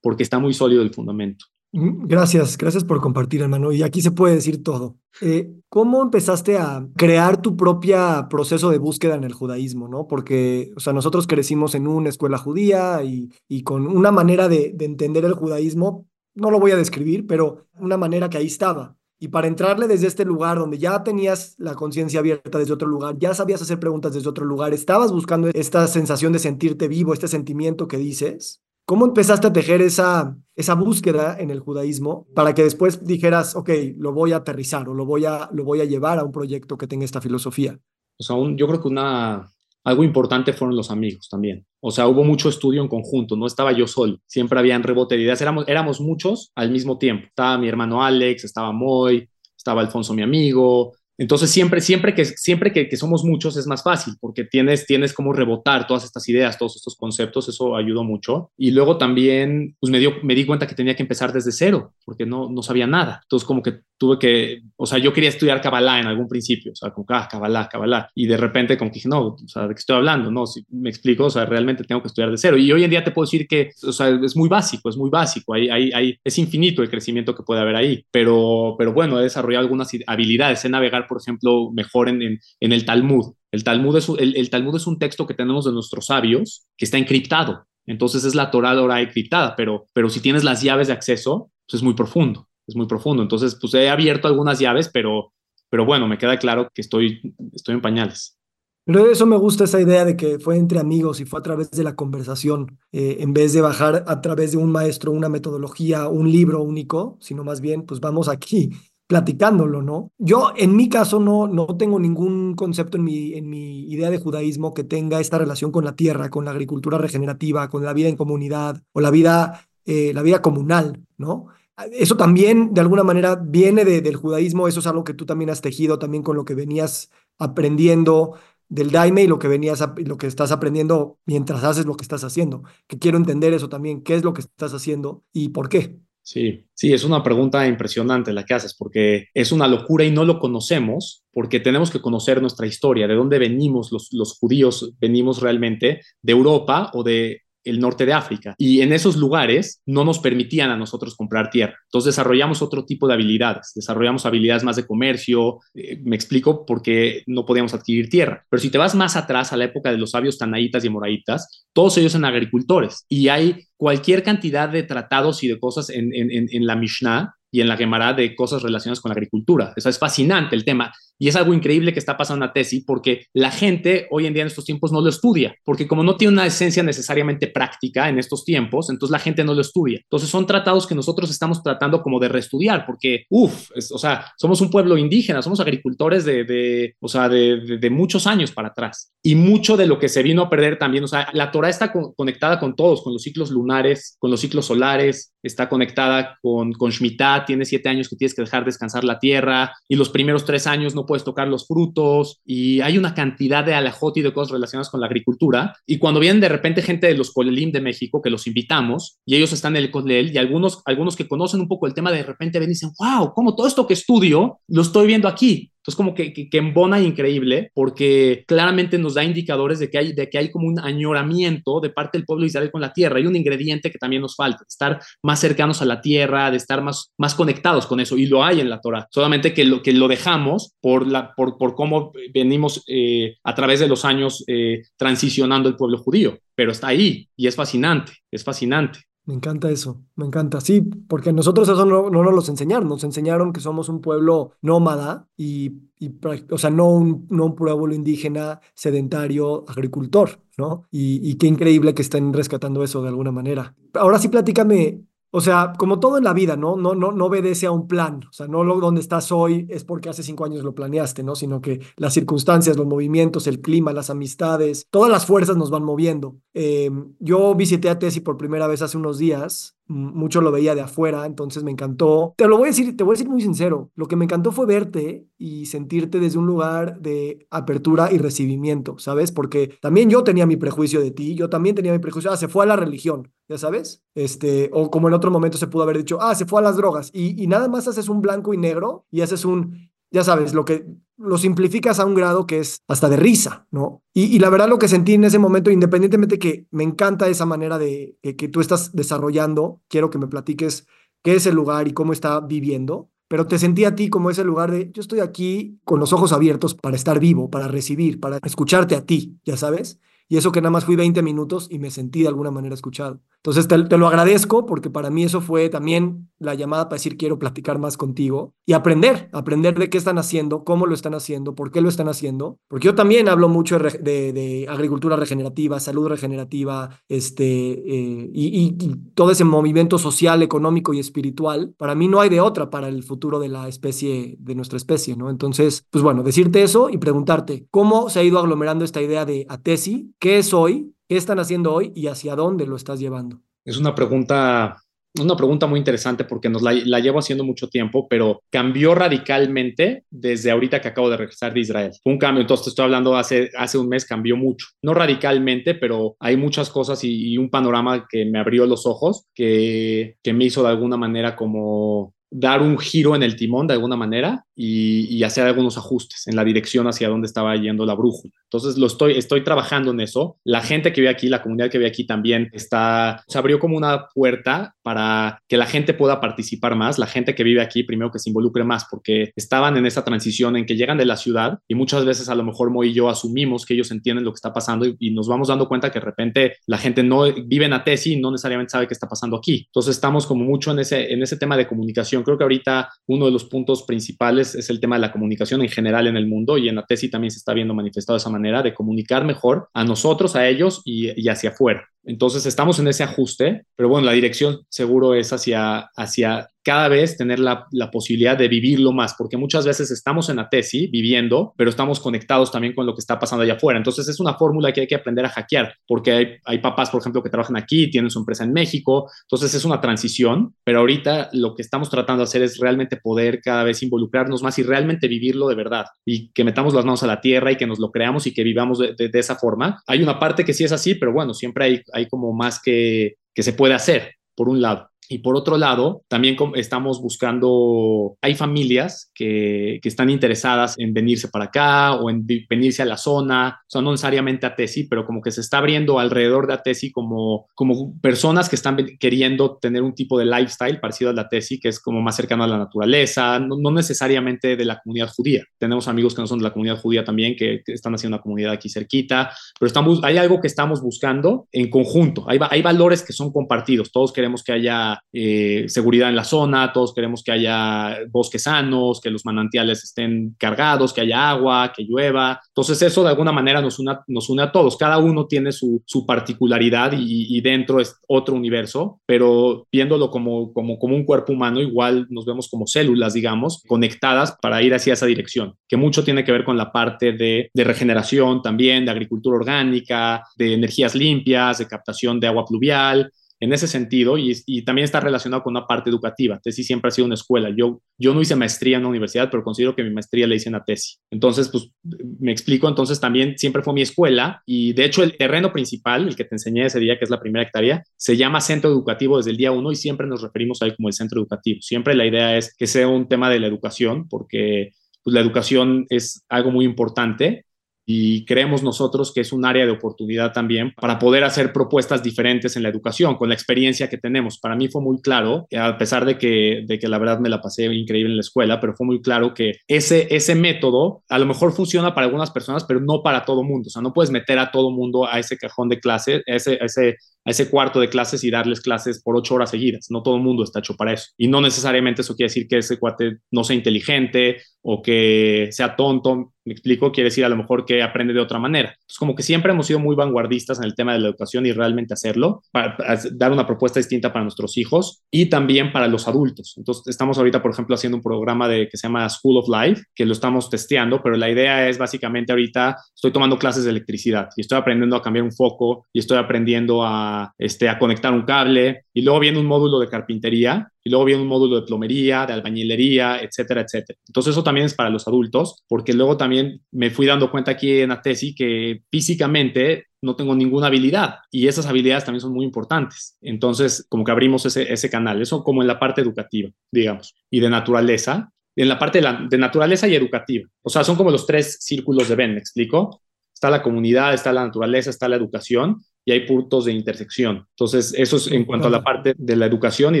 porque está muy sólido el fundamento. Gracias, gracias por compartir, hermano. Y aquí se puede decir todo. Eh, ¿Cómo empezaste a crear tu propio proceso de búsqueda en el judaísmo? ¿no? Porque, o sea, nosotros crecimos en una escuela judía y, y con una manera de, de entender el judaísmo, no lo voy a describir, pero una manera que ahí estaba. Y para entrarle desde este lugar donde ya tenías la conciencia abierta desde otro lugar, ya sabías hacer preguntas desde otro lugar, estabas buscando esta sensación de sentirte vivo, este sentimiento que dices, ¿cómo empezaste a tejer esa, esa búsqueda en el judaísmo para que después dijeras, ok, lo voy a aterrizar o lo voy a, lo voy a llevar a un proyecto que tenga esta filosofía? O sea, yo creo que una, algo importante fueron los amigos también. O sea, hubo mucho estudio en conjunto, no estaba yo solo, siempre había rebote de ideas, éramos, éramos muchos al mismo tiempo. Estaba mi hermano Alex, estaba Moy, estaba Alfonso mi amigo, entonces, siempre, siempre, que, siempre que, somos muchos es más fácil porque tienes, tienes como rebotar todas estas ideas, todos estos conceptos, eso ayudó mucho. Y luego también, pues me, dio, me di cuenta que tenía que empezar desde cero porque no, no sabía nada. Entonces, como que tuve que, o sea, yo quería estudiar Kabbalah en algún principio, o sea, como que, ah, Kabbalah, Kabbalah. Y de repente, como que dije, no, o sea, ¿de qué estoy hablando? No, si me explico, o sea, realmente tengo que estudiar de cero. Y hoy en día te puedo decir que, o sea, es muy básico, es muy básico. Hay, hay, hay, es infinito el crecimiento que puede haber ahí. Pero, pero bueno, he desarrollado algunas habilidades, sé navegar por ejemplo, mejor en, en, el Talmud. El Talmud, es, el, Talmud es un texto que tenemos de nuestros sabios que está encriptado. Entonces es la Torah ahora encriptada, pero, pero si tienes las llaves de acceso, pues es muy profundo, es muy profundo. Entonces, pues he abierto algunas llaves, pero, pero bueno, me queda claro que estoy, estoy en pañales. Pero eso me gusta esa idea de que fue entre amigos y fue a través de la conversación, eh, en vez de bajar a través de un maestro, una metodología, un libro único, sino más bien, pues vamos aquí platicándolo, ¿no? Yo en mi caso no, no tengo ningún concepto en mi, en mi idea de judaísmo que tenga esta relación con la tierra, con la agricultura regenerativa, con la vida en comunidad o la vida, eh, la vida comunal, ¿no? Eso también, de alguna manera, viene del judaísmo, eso es algo que tú también has tejido también con lo que venías aprendiendo del daime y lo que venías lo que estás aprendiendo mientras haces lo que estás haciendo. Que quiero entender eso también, qué es lo que estás haciendo y por qué. Sí, sí, es una pregunta impresionante la que haces, porque es una locura y no lo conocemos, porque tenemos que conocer nuestra historia, de dónde venimos los, los judíos, venimos realmente de Europa o de el norte de África. Y en esos lugares no nos permitían a nosotros comprar tierra. Entonces desarrollamos otro tipo de habilidades, desarrollamos habilidades más de comercio, eh, me explico, porque no podíamos adquirir tierra. Pero si te vas más atrás a la época de los sabios tanaitas y moraitas, todos ellos eran agricultores y hay cualquier cantidad de tratados y de cosas en, en la Mishnah y en la Gemara de cosas relacionadas con la agricultura. Eso es fascinante el tema. Y es algo increíble que está pasando en la tesis porque la gente hoy en día en estos tiempos no lo estudia, porque como no tiene una esencia necesariamente práctica en estos tiempos, entonces la gente no lo estudia. Entonces son tratados que nosotros estamos tratando como de reestudiar, porque, uff, o sea, somos un pueblo indígena, somos agricultores de, de o sea, de, de, muchos años para atrás. Y mucho de lo que se vino a perder también, o sea, la Torah está conectada con todos, con los ciclos lunares, con los ciclos solares, está conectada con, con Shemitah, tiene siete años que tienes que dejar descansar la tierra y los primeros tres años no puedes tocar los frutos y hay una cantidad de alajot y de cosas relacionadas con la agricultura. Y cuando vienen de repente gente de los Colelim de México, que los invitamos y ellos están en el Colel y algunos, algunos que conocen un poco el tema de repente ven y dicen, wow, como todo esto que estudio lo estoy viendo aquí. Entonces, como que, que, que, embona increíble porque claramente nos da indicadores de que, hay, de que hay como un añoramiento de parte del pueblo de Israel con la tierra. Hay un ingrediente que también nos falta, estar más cercanos a la tierra, de estar más, más conectados con eso. Y lo hay en la Torah. Solamente que lo, que lo dejamos por, la, por, por cómo venimos eh, a través de los años eh, transicionando el pueblo judío. Pero está ahí y es fascinante, es fascinante. Me encanta eso, me encanta. Sí, porque nosotros eso no, no nos los enseñaron, nos enseñaron que somos un pueblo nómada y, y o sea, no un, no un pueblo indígena, sedentario, agricultor, ¿no? Y, y qué increíble que estén rescatando eso de alguna manera. Ahora sí, platícame o sea, como todo en la vida, ¿no? No, no, no obedece a un plan. O sea, no lo donde estás hoy es porque hace cinco años lo planeaste, ¿no? Sino que las circunstancias, los movimientos, el clima, las amistades, todas las fuerzas nos van moviendo. Em, yo visité a Tesi por primera vez hace unos días mucho lo veía de afuera, entonces me encantó. Te lo voy a decir, te voy a decir muy sincero, lo que me encantó fue verte y sentirte desde un lugar de apertura y recibimiento, ¿sabes? Porque también yo tenía mi prejuicio de ti, yo también tenía mi prejuicio, ah, se fue a la religión, ya sabes, este, o como en otro momento se pudo haber dicho, ah, se fue a las drogas, y, y nada más haces un blanco y negro y haces un, ya sabes, lo que lo simplificas a un grado que es hasta de risa, ¿no? Y, la verdad lo que sentí en ese momento, independientemente que me encanta esa manera de que, que tú estás desarrollando, quiero que me platiques qué es el lugar y cómo está viviendo, pero te sentí a ti como ese lugar de yo estoy aquí con los ojos abiertos para estar vivo, para recibir, para escucharte a ti, ya sabes. Y eso que nada más fui 20 minutos y me sentí de alguna manera escuchado. Entonces te, lo agradezco porque para mí eso fue también la llamada para decir quiero platicar más contigo y aprender, aprender de qué están haciendo, cómo lo están haciendo, por qué lo están haciendo. Porque yo también hablo mucho de, agricultura regenerativa, salud regenerativa, este, eh, y, todo ese movimiento social, económico y espiritual. Para mí no hay de otra para el futuro de la especie, de nuestra especie, ¿no? Entonces, pues bueno, decirte eso y preguntarte cómo se ha ido aglomerando esta idea de ATESI, qué es hoy ¿Qué están haciendo hoy y hacia dónde lo estás llevando? Es una pregunta, una pregunta muy interesante porque nos la, llevo haciendo mucho tiempo, pero cambió radicalmente desde ahorita que acabo de regresar de Israel. Un cambio, entonces te estoy hablando hace, hace un mes, cambió mucho. No radicalmente, pero hay muchas cosas y, un panorama que me abrió los ojos, que, que me hizo de alguna manera como dar un giro en el timón de alguna manera y, hacer algunos ajustes en la dirección hacia donde estaba yendo la brújula. Entonces, lo estoy, estoy trabajando en eso. La gente que ve aquí, la comunidad que ve aquí también está, se abrió como una puerta para que la gente pueda participar más, la gente que vive aquí, primero que se involucre más, porque estaban en esa transición en que llegan de la ciudad y muchas veces a lo mejor Mo y yo asumimos que ellos entienden lo que está pasando y, nos vamos dando cuenta que de repente la gente no vive en Atesi y no necesariamente sabe qué está pasando aquí. Entonces, estamos como mucho en ese, en ese tema de comunicación. Creo que ahorita uno de los puntos principales es el tema de la comunicación en general en el mundo y en la tesis también se está viendo manifestado esa manera, de comunicar mejor a nosotros, a ellos y, y hacia afuera. Entonces estamos en ese ajuste, pero bueno, la dirección seguro es hacia, hacia cada vez tener la, posibilidad de vivirlo más, porque muchas veces estamos en la tesis viviendo, pero estamos conectados también con lo que está pasando allá afuera. Entonces es una fórmula que hay que aprender a hackear, porque hay, hay papás, por ejemplo, que trabajan aquí, tienen su empresa en México, entonces es una transición, pero ahorita lo que estamos tratando de hacer es realmente poder cada vez involucrarnos más y realmente vivirlo de verdad y que metamos las manos a la tierra y que nos lo creamos y que vivamos de, de esa forma. Hay una parte que sí es así, pero bueno, siempre hay, hay como más que, que se puede hacer, por un lado. Y por otro lado, también estamos buscando, hay familias que, que, están interesadas en venirse para acá o en venirse a la zona, o sea, no necesariamente a Tesi, pero como que se está abriendo alrededor de Atesi como, como personas que están queriendo tener un tipo de lifestyle parecido a la Tesi, que es como más cercano a la naturaleza, no, no, necesariamente de la comunidad judía. Tenemos amigos que no son de la comunidad judía también, que, están haciendo una comunidad aquí cerquita, pero estamos, hay algo que estamos buscando en conjunto, hay, hay valores que son compartidos, todos queremos que haya eh, seguridad en la zona, todos queremos que haya bosques sanos, que los manantiales estén cargados, que haya agua, que llueva. Entonces eso de alguna manera nos, nos une a todos. Cada uno tiene su, particularidad y, dentro es otro universo, pero viéndolo como, como, como un cuerpo humano, igual nos vemos como células, digamos, conectadas para ir hacia esa dirección, que mucho tiene que ver con la parte de regeneración también, de agricultura orgánica, de energías limpias, de captación de agua pluvial, en ese sentido y, también está relacionado con una parte educativa. TESI siempre ha sido una escuela. Yo, no hice maestría en una universidad, pero considero que mi maestría la hice en la TESI. Entonces, pues me explico, entonces también siempre fue mi escuela y de hecho el terreno principal, el que te enseñé ese día, que es la primera hectárea, se llama centro educativo desde el día uno y siempre nos referimos a él como el centro educativo. Siempre la idea es que sea un tema de la educación porque pues, la educación es algo muy importante y creemos nosotros que es un área de oportunidad también para poder hacer propuestas diferentes en la educación con la experiencia que tenemos. Para mí fue muy claro, a pesar de que, de que la verdad me la pasé increíble en la escuela, pero fue muy claro que ese, ese método a lo mejor funciona para algunas personas, pero no para todo mundo. O sea, no puedes meter a todo mundo a ese cajón de clase, a ese, ese, a ese cuarto de clases y darles clases por ocho horas seguidas. No todo el mundo está hecho para eso. Y no necesariamente eso quiere decir que ese cuate no sea inteligente o que sea tonto, me explico, quiere decir a lo mejor que aprende de otra manera. Es como que siempre hemos sido muy vanguardistas en el tema de la educación y realmente hacerlo, para, dar una propuesta distinta para nuestros hijos y también para los adultos. Entonces, estamos ahorita, por ejemplo, haciendo un programa de, que se llama School of Life, que lo estamos testeando, pero la idea es básicamente ahorita estoy tomando clases de electricidad y estoy aprendiendo a cambiar un foco y estoy aprendiendo a, este, a conectar un cable y luego viene un módulo de carpintería y luego viene un módulo de plomería, de albañilería, etcétera, etcétera. Entonces eso también es para los adultos, porque luego también me fui dando cuenta aquí en Atesi que físicamente no tengo ninguna habilidad y esas habilidades también son muy importantes. Entonces, como que abrimos ese, ese canal, eso como en la parte educativa, digamos, y de naturaleza, en la parte de, la, de naturaleza y educativa. O sea, son como los tres círculos de Ben, ¿me explico? Está la comunidad, está la naturaleza, está la educación y hay puntos de intersección. Entonces, eso es en cuanto a la parte de la educación y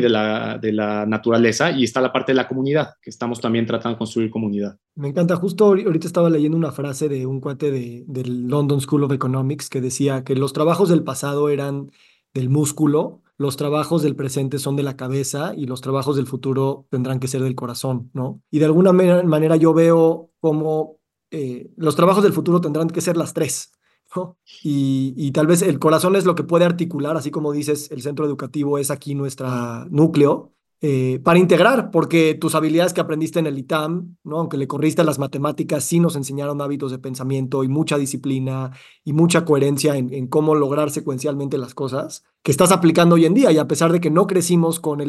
de la, de la naturaleza, y está la parte de la comunidad, que estamos también tratando de construir comunidad. Me encanta, justo ahorita estaba leyendo una frase de un cuate de, del London School of Economics que decía que los trabajos del pasado eran del músculo, los trabajos del presente son de la cabeza y los trabajos del futuro tendrán que ser del corazón, ¿no? Y de alguna manera yo veo como eh, los trabajos del futuro tendrán que ser las tres, y, tal vez el corazón es lo que puede articular, así como dices, el centro educativo es aquí nuestro núcleo, eh, para integrar, porque tus habilidades que aprendiste en el ITAM, ¿no? aunque le corriste a las matemáticas, sí nos enseñaron hábitos de pensamiento y mucha disciplina y mucha coherencia en, cómo lograr secuencialmente las cosas que estás aplicando hoy en día. Y a pesar de que no crecimos con,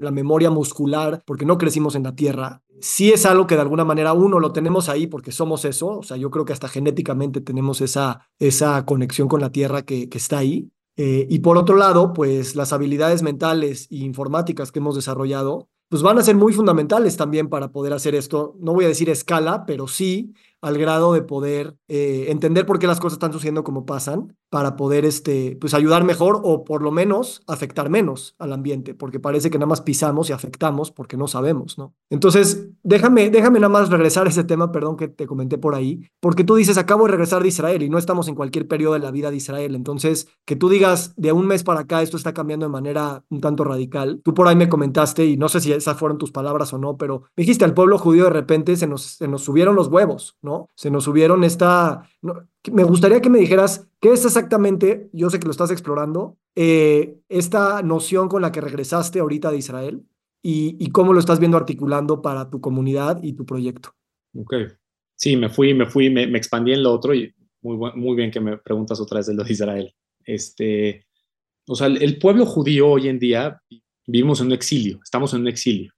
la memoria muscular, porque no crecimos en la Tierra, sí es algo que de alguna manera uno lo tenemos ahí porque somos eso. O sea, yo creo que hasta genéticamente tenemos esa, esa conexión con la Tierra que, está ahí. Eh, y por otro lado, pues las habilidades mentales e informáticas que hemos desarrollado pues van a ser muy fundamentales también para poder hacer esto. No voy a decir escala, pero sí al grado de poder eh, entender por qué las cosas están sucediendo como pasan, para poder este, pues ayudar mejor o por lo menos afectar menos al ambiente, porque parece que nada más pisamos y afectamos porque no sabemos, ¿no? Entonces, déjame, déjame nada más regresar a ese tema, perdón que te comenté por ahí, porque tú dices, acabo de regresar de Israel y no estamos en cualquier periodo de la vida de Israel, entonces, que tú digas, de un mes para acá esto está cambiando de manera un tanto radical, tú por ahí me comentaste, y no sé si esas fueron tus palabras o no, pero dijiste, al pueblo judío de repente se nos, se nos subieron los huevos, ¿no? Se nos subieron esta... me gustaría que me dijeras qué es exactamente, yo sé que lo estás explorando, eh, esta noción con la que regresaste ahorita de Israel y, cómo lo estás viendo articulando para tu comunidad y tu proyecto. Ok. Sí, me fui, me fui, me, expandí en lo otro y muy, muy bien que me preguntas otra vez de lo de Israel. Este, o sea, el pueblo judío hoy en día vivimos en un exilio, estamos en un exilio.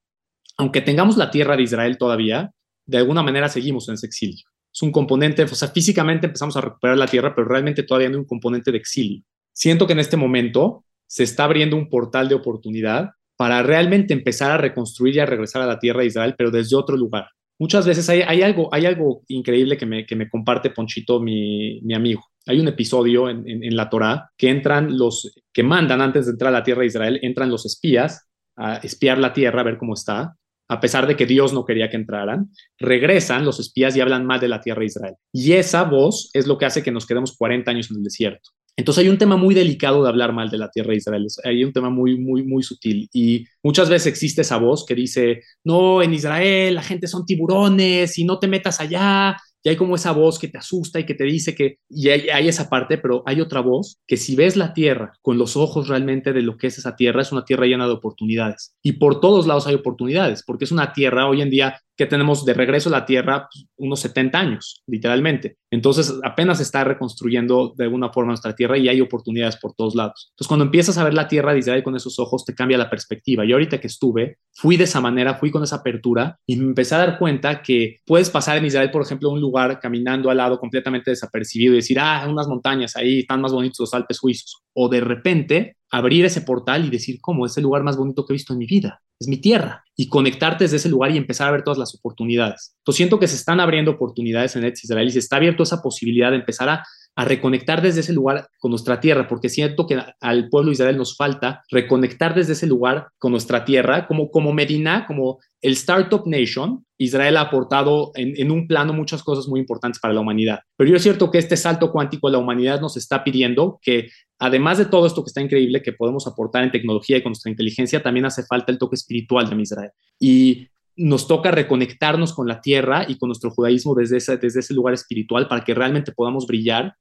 Aunque tengamos la tierra de Israel todavía, de alguna manera seguimos en ese exilio es un componente, o sea, físicamente empezamos a recuperar la tierra, pero realmente todavía hay un componente de exilio. Siento que en este momento se está abriendo un portal de oportunidad para realmente empezar a reconstruir y a regresar a la tierra de Israel, pero desde otro lugar. Muchas veces hay, algo, hay algo increíble que me, que me comparte Ponchito, mi, mi amigo. Hay un episodio en, en, en la Torá que entran los, que mandan antes de entrar a la tierra de Israel, entran los espías a espiar la tierra, a ver cómo está, a pesar de que Dios no quería que entraran, regresan los espías y hablan mal de la tierra de Israel. Y esa voz es lo que hace que nos quedemos 40 años en el desierto. Entonces hay un tema muy delicado de hablar mal de la tierra de Israel, hay un tema muy, muy, muy sutil y muchas veces existe esa voz que dice, no, en Israel la gente son tiburones y no te metas allá y hay como esa voz que te asusta y que te dice que, y hay, esa parte, pero hay otra voz que si ves la tierra con los ojos realmente de lo que es esa tierra, es una tierra llena de oportunidades. Y por todos lados hay oportunidades, porque es una tierra hoy en día que tenemos de regreso a la Tierra pues, unos 70 años, literalmente. Entonces apenas se está reconstruyendo de alguna forma nuestra Tierra y hay oportunidades por todos lados. Entonces cuando empiezas a ver la Tierra de Israel con esos ojos, te cambia la perspectiva. Y ahorita que estuve, fui de esa manera, fui con esa apertura y me empecé a dar cuenta que puedes pasar en Israel, por ejemplo, un lugar caminando al lado completamente desapercibido y decir, ah, unas montañas ahí, están más bonitos los Alpes suizos. O de repente abrir ese portal y decir, ¿cómo? Es el lugar más bonito que he visto en mi vida es mi tierra, y conectarte desde ese lugar y empezar a ver todas las oportunidades. Entonces siento que se están abriendo oportunidades en Eretz Israel y se está abierto esa posibilidad de empezar a, reconectar desde ese lugar con nuestra tierra, porque siento que al pueblo de Israel nos falta reconectar desde ese lugar con nuestra tierra, como, como Medina, como el Startup Nation, Israel ha aportado en, en, un plano muchas cosas muy importantes para la humanidad. Pero yo es cierto que este salto cuántico la humanidad nos está pidiendo que además de todo esto que está increíble que podemos aportar en tecnología y con nuestra inteligencia, también hace falta el toque espiritual de Israel. Y nos toca reconectarnos con la tierra y con nuestro judaísmo desde ese, desde ese lugar espiritual para que realmente podamos brillar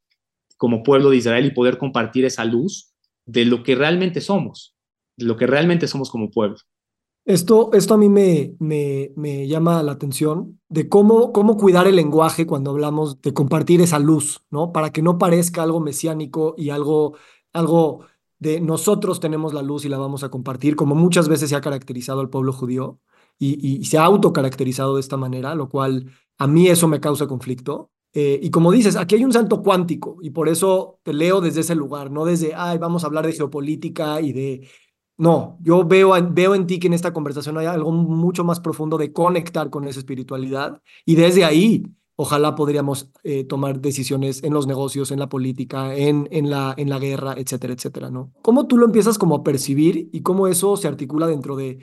como pueblo de Israel y poder compartir esa luz de lo que realmente somos, de lo que realmente somos como pueblo. Esto, esto a mí me, me, me, llama la atención de cómo, cómo cuidar el lenguaje cuando hablamos de compartir esa luz, ¿no? Para que no parezca algo mesiánico y algo, algo de nosotros tenemos la luz y la vamos a compartir, como muchas veces se ha caracterizado al pueblo judío y, se ha autocaracterizado de esta manera, lo cual a mí eso me causa conflicto. Eh, y como dices, aquí hay un santo cuántico y por eso te leo desde ese lugar, no desde, ay, vamos a hablar de geopolítica y de no, yo veo, veo en ti que en esta conversación hay algo mucho más profundo de conectar con esa espiritualidad y desde ahí ojalá podríamos eh, tomar decisiones en los negocios, en la política, en, en, la, en la guerra, etcétera, etcétera, ¿no? ¿Cómo tú lo empiezas como a percibir y cómo eso se articula dentro de,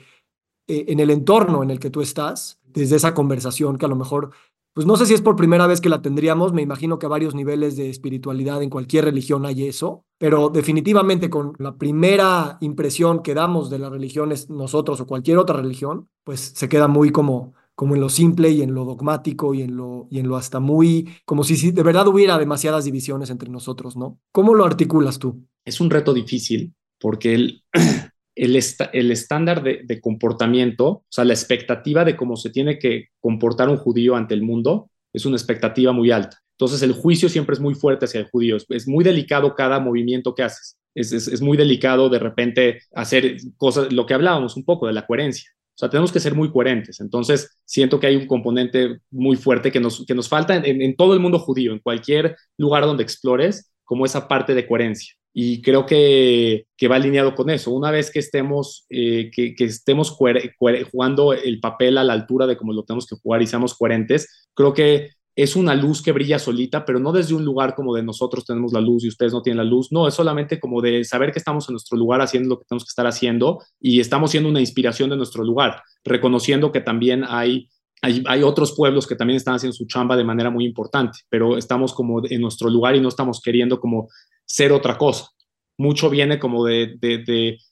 eh, en el entorno en el que tú estás, desde esa conversación que a lo mejor pues no sé si es por primera vez que la tendríamos, me imagino que a varios niveles de espiritualidad en cualquier religión hay eso, pero definitivamente con la primera impresión que damos de las religiones nosotros o cualquier otra religión, pues se queda muy como como en lo simple y en lo dogmático y en lo, y en lo hasta muy, como si de verdad hubiera demasiadas divisiones entre nosotros, ¿no? ¿Cómo lo articulas tú? Es un reto difícil porque el, el, el estándar de, comportamiento, o sea, la expectativa de cómo se tiene que comportar un judío ante el mundo, es una expectativa muy alta. Entonces, el juicio siempre es muy fuerte hacia el judío. Es, muy delicado cada movimiento que haces. Es, es, muy delicado de repente hacer cosas, lo que hablábamos un poco de la coherencia. O sea, tenemos que ser muy coherentes. Entonces, siento que hay un componente muy fuerte que nos, que nos falta en todo el mundo judío, en cualquier lugar donde explores, como esa parte de coherencia. Y creo que, que, va alineado con eso. Una vez que estemos, eh, que, estemos jugando el papel a la altura de como lo tenemos que jugar y seamos coherentes, creo que es una luz que brilla solita, pero no desde un lugar como de nosotros tenemos la luz y ustedes no tienen la luz, no, es solamente como de saber que estamos en nuestro lugar haciendo lo que tenemos que estar haciendo y estamos siendo una inspiración de nuestro lugar, reconociendo que también hay hay, hay, otros pueblos que también están haciendo su chamba de manera muy importante, pero estamos como en nuestro lugar y no estamos queriendo como ser otra cosa. Mucho viene como de,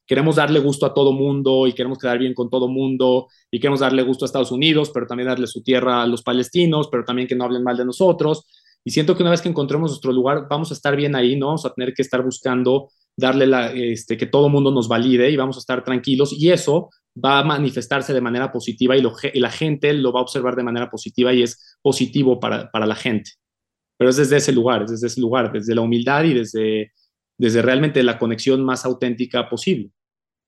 queremos darle gusto a todo mundo y queremos quedar bien con todo mundo y queremos darle gusto a Estados Unidos, pero también darle su tierra a los palestinos, pero también que no hablen mal de nosotros. Y siento que una vez que encontremos nuestro lugar, vamos a estar bien ahí, ¿no? Vamos a tener que estar buscando darle la, este, que todo mundo nos valide y vamos a estar tranquilos. Y eso va a manifestarse de manera positiva y, la gente lo va a observar de manera positiva y es positivo para, para, la gente. Pero es desde ese lugar, es desde ese lugar, desde la humildad y desde, desde realmente la conexión más auténtica posible.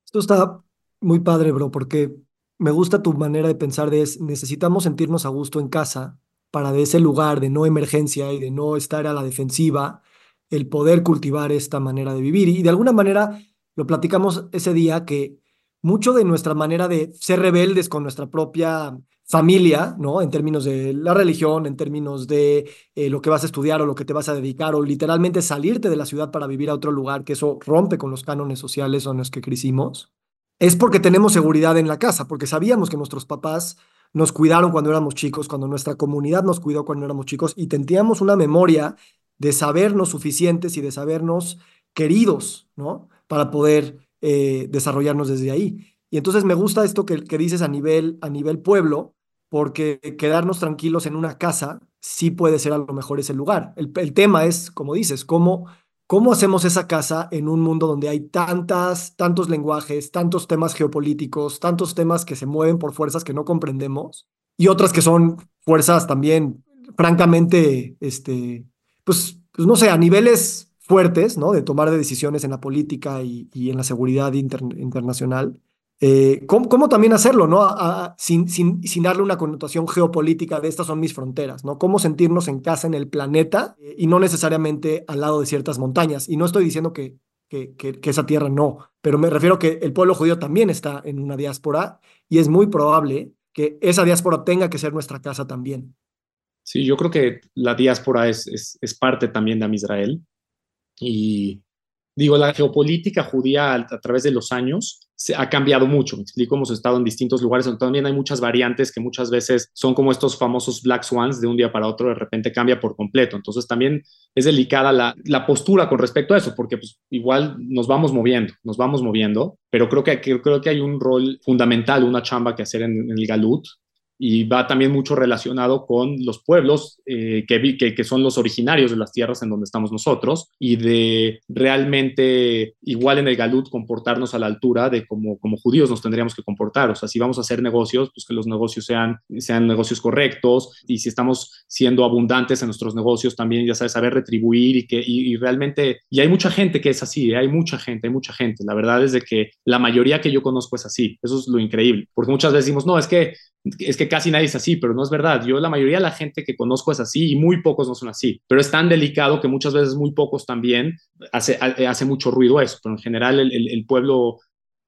Esto está muy padre, bro, porque me gusta tu manera de pensar de es, necesitamos sentirnos a gusto en casa para de ese lugar de no emergencia y de no estar a la defensiva, el poder cultivar esta manera de vivir. Y de alguna manera lo platicamos ese día que mucho de nuestra manera de ser rebeldes con nuestra propia familia, ¿no? En términos de la religión, en términos de eh, lo que vas a estudiar o lo que te vas a dedicar, o literalmente salirte de la ciudad para vivir a otro lugar, que eso rompe con los cánones sociales en los que crecimos, es porque tenemos seguridad en la casa, porque sabíamos que nuestros papás nos cuidaron cuando éramos chicos, cuando nuestra comunidad nos cuidó cuando éramos chicos, y teníamos una memoria de sabernos suficientes y de sabernos queridos, ¿no? Para poder eh, desarrollarnos desde ahí. Y entonces me gusta esto que, que dices a nivel, a nivel pueblo, porque quedarnos tranquilos en una casa sí puede ser a lo mejor ese lugar. El, tema es, como dices, cómo, cómo hacemos esa casa en un mundo donde hay tantas, tantos lenguajes, tantos temas geopolíticos, tantos temas que se mueven por fuerzas que no comprendemos y otras que son fuerzas también francamente, este, pues, pues no sé, a niveles fuertes, ¿no? De tomar de decisiones en la política y, en la seguridad internacional. Eh, ¿cómo, también hacerlo, ¿no? sin, sin, sin, darle una connotación geopolítica de estas son mis fronteras, ¿no? Cómo sentirnos en casa en el planeta eh, y no necesariamente al lado de ciertas montañas. Y no estoy diciendo que, que, que, esa tierra no, pero me refiero que el pueblo judío también está en una diáspora y es muy probable que esa diáspora tenga que ser nuestra casa también. Sí, yo creo que la diáspora es, es, es parte también de Israel. Y digo, la geopolítica judía a, través de los años se ha cambiado mucho. Me explico, hemos estado en distintos lugares donde también hay muchas variantes que muchas veces son como estos famosos black swans de un día para otro, de repente cambia por completo. Entonces también es delicada la, la postura con respecto a eso, porque pues, igual nos vamos moviendo, nos vamos moviendo, pero creo que, creo que hay un rol fundamental, una chamba que hacer en, en el Galut, y va también mucho relacionado con los pueblos eh, que, que, que, son los originarios de las tierras en donde estamos nosotros y de realmente, igual en el Galut, comportarnos a la altura de como, como judíos nos tendríamos que comportar. O sea, si vamos a hacer negocios, pues que los negocios sean, sean negocios correctos y si estamos siendo abundantes en nuestros negocios, también, ya sabes, saber retribuir y que y, realmente, y hay mucha gente que es así, ¿eh? hay mucha gente, hay mucha gente. La verdad es de que la mayoría que yo conozco es así. Eso es lo increíble, porque muchas veces decimos, no, es que es que casi nadie es así, pero no es verdad. Yo, la mayoría de la gente que conozco es así y muy pocos no son así. Pero es tan delicado que muchas veces muy pocos también hace, hace mucho ruido eso. Pero en general el, pueblo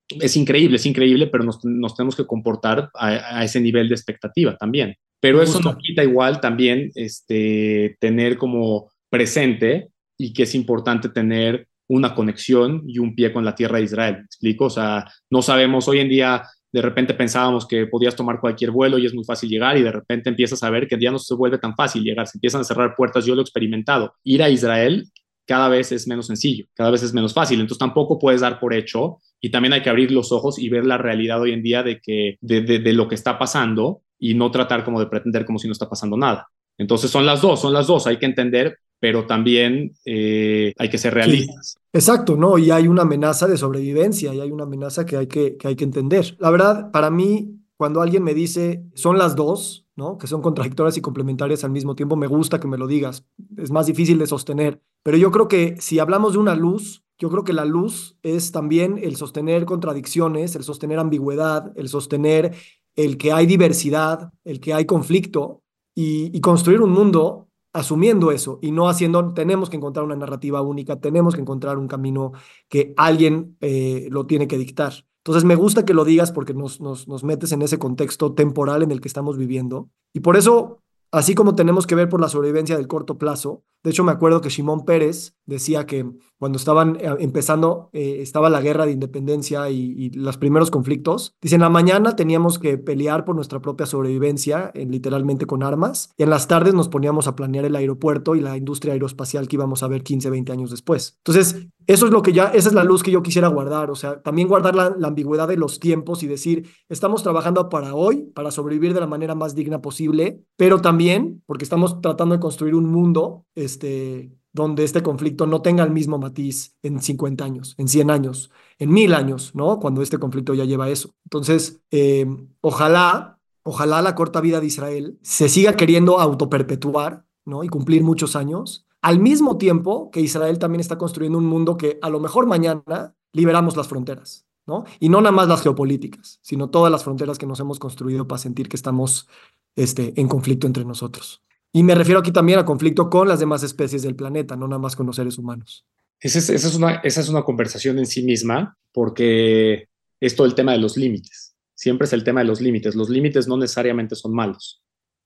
es increíble, es increíble, pero nos, tenemos que comportar a, ese nivel de expectativa también. Pero eso no quita igual también este, tener como presente y que es importante tener una conexión y un pie con la tierra de Israel. ¿Me explico? O sea, no sabemos hoy en día de repente pensábamos que podías tomar cualquier vuelo y es muy fácil llegar y de repente empiezas a ver que ya no se vuelve tan fácil llegar, se empiezan a cerrar puertas, yo lo he experimentado. Ir a Israel cada vez es menos sencillo, cada vez es menos fácil, entonces tampoco puedes dar por hecho y también hay que abrir los ojos y ver la realidad hoy en día de, que, de, de lo que está pasando y no tratar como de pretender como si no está pasando nada. Entonces son las dos, son las dos, hay que entender pero también eh, hay que ser realistas. exacto, ¿no? Y hay una amenaza de sobrevivencia y hay una amenaza que hay que, que hay que entender. La verdad, para mí, cuando alguien me dice son las dos, ¿no? Que son contradictorias y complementarias al mismo tiempo, me gusta que me lo digas. Es más difícil de sostener. Pero yo creo que si hablamos de una luz, yo creo que la luz es también el sostener contradicciones, el sostener ambigüedad, el sostener el que hay diversidad, el que hay conflicto y, y construir un mundo asumiendo eso y no haciendo, tenemos que encontrar una narrativa única, tenemos que encontrar un camino que alguien eh, lo tiene que dictar. Entonces me gusta que lo digas porque nos, nos, nos metes en ese contexto temporal en el que estamos viviendo. Y por eso así como tenemos que ver por la sobrevivencia del corto plazo. De hecho, me acuerdo que Simón Pérez decía que cuando estaban eh, empezando, eh, estaba la guerra de independencia y, los primeros conflictos, dice, en la mañana teníamos que pelear por nuestra propia sobrevivencia, literalmente con armas, y en las tardes nos poníamos a planear el aeropuerto y la industria aeroespacial que íbamos a ver 15, 20 años después. Entonces, eso es lo que ya, esa es la luz que yo quisiera guardar, o sea, también guardar la ambigüedad de los tiempos y decir, estamos trabajando para hoy, para sobrevivir de la manera más digna posible, pero también porque estamos tratando de construir un mundo este, donde este conflicto no tenga el mismo matiz en 50 años, en 100 años, en 1000 años, ¿no? Cuando este conflicto ya lleva eso. Entonces, eh, ojalá, ojalá la corta vida de Israel se siga queriendo autoperpetuar, ¿no? Y cumplir muchos años, al mismo tiempo que Israel también está construyendo un mundo que a lo mejor mañana liberamos las fronteras, ¿no? Y no nada más las geopolíticas, sino todas las fronteras que nos hemos construido para sentir que estamos este, en conflicto entre nosotros. Y me refiero aquí también a conflicto con las demás especies del planeta, no nada más con los seres humanos. Esa es, esa es, una, esa es una conversación en sí misma, porque es todo el tema de los límites. Siempre es el tema de los límites. Los límites no necesariamente son malos.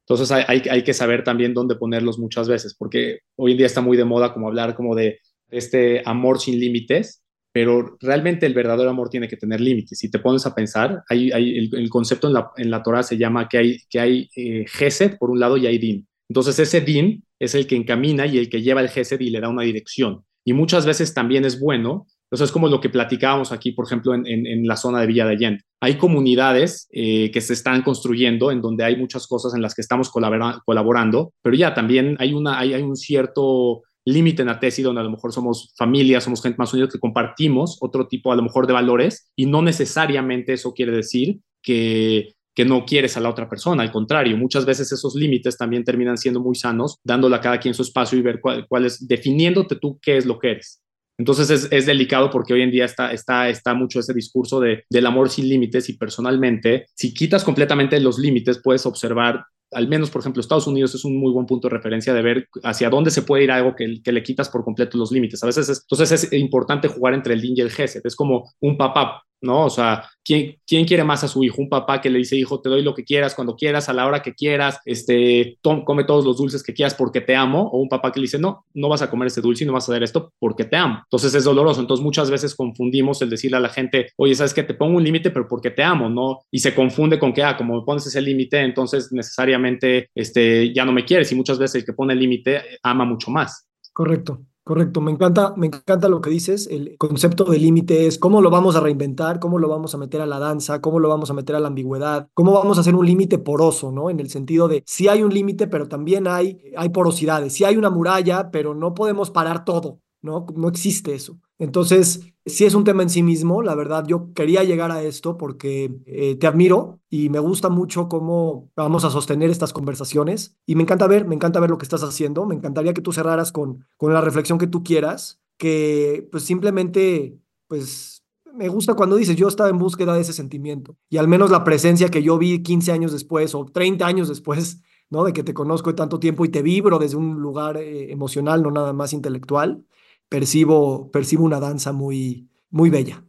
Entonces hay, hay, que saber también dónde ponerlos muchas veces, porque hoy en día está muy de moda como hablar como de este amor sin límites, pero realmente el verdadero amor tiene que tener límites. Si te pones a pensar, hay, el, concepto en la, en la, Torah se llama que hay, que hay eh, Gesed por un lado y hay Din. Entonces ese Din es el que encamina y el que lleva el Gesed y le da una dirección. Y muchas veces también es bueno. Entonces es como lo que platicábamos aquí, por ejemplo, en, la zona de Villa de Allende. Hay comunidades eh, que se están construyendo en donde hay muchas cosas en las que estamos colaborando, pero ya también hay, hay un cierto límite en la tesis donde a lo mejor somos familias, somos gente más unida que compartimos otro tipo a lo mejor de valores y no necesariamente eso quiere decir que, que no quieres a la otra persona, al contrario, muchas veces esos límites también terminan siendo muy sanos, dándole a cada quien su espacio y ver cuál, es, definiéndote tú qué es lo que eres. Entonces es, es, delicado porque hoy en día está, está, está mucho ese discurso de, del amor sin límites y personalmente, si quitas completamente los límites, puedes observar al menos, por ejemplo, Estados Unidos es un muy buen punto de referencia de ver hacia dónde se puede ir algo que, que le quitas por completo los límites. A veces, entonces es importante jugar entre el DIN y el GESET. Es como un papá ¿no? O sea, ¿quién, ¿quién quiere más a su hijo? Un papá que le dice, hijo, te doy lo que quieras, cuando quieras, a la hora que quieras, este, come todos los dulces que quieras porque te amo, o un papá que le dice, no, no vas a comer este dulce y no vas a hacer esto porque te amo. Entonces es doloroso. Entonces muchas veces confundimos el decirle a la gente, oye, ¿sabes que Te pongo un límite, pero porque te amo, ¿no? Y se confunde con que, ah, como me pones ese límite, entonces necesariamente este, ya no me quieres. Y muchas veces el que pone el límite ama mucho más. Correcto. Correcto, me encanta, me encanta lo que dices. El concepto de límite es cómo lo vamos a reinventar, cómo lo vamos a meter a la danza, cómo lo vamos a meter a la ambigüedad, cómo vamos a hacer un límite poroso, ¿no? En el sentido de si hay un límite, pero también hay, hay porosidades. Si hay una muralla, pero no podemos parar todo, ¿no? No existe eso. Entonces, si es un tema en sí mismo, la verdad, yo quería llegar a esto porque eh, te admiro y me gusta mucho cómo vamos a sostener estas conversaciones y me encanta ver, me encanta ver lo que estás haciendo, me encantaría que tú cerraras con, con la reflexión que tú quieras, que pues simplemente, pues me gusta cuando dices, yo estaba en búsqueda de ese sentimiento y al menos la presencia que yo vi 15 años después o 30 años después, ¿no? De que te conozco de tanto tiempo y te vibro desde un lugar eh, emocional, no nada más intelectual percibo, percibo una danza muy, muy bella.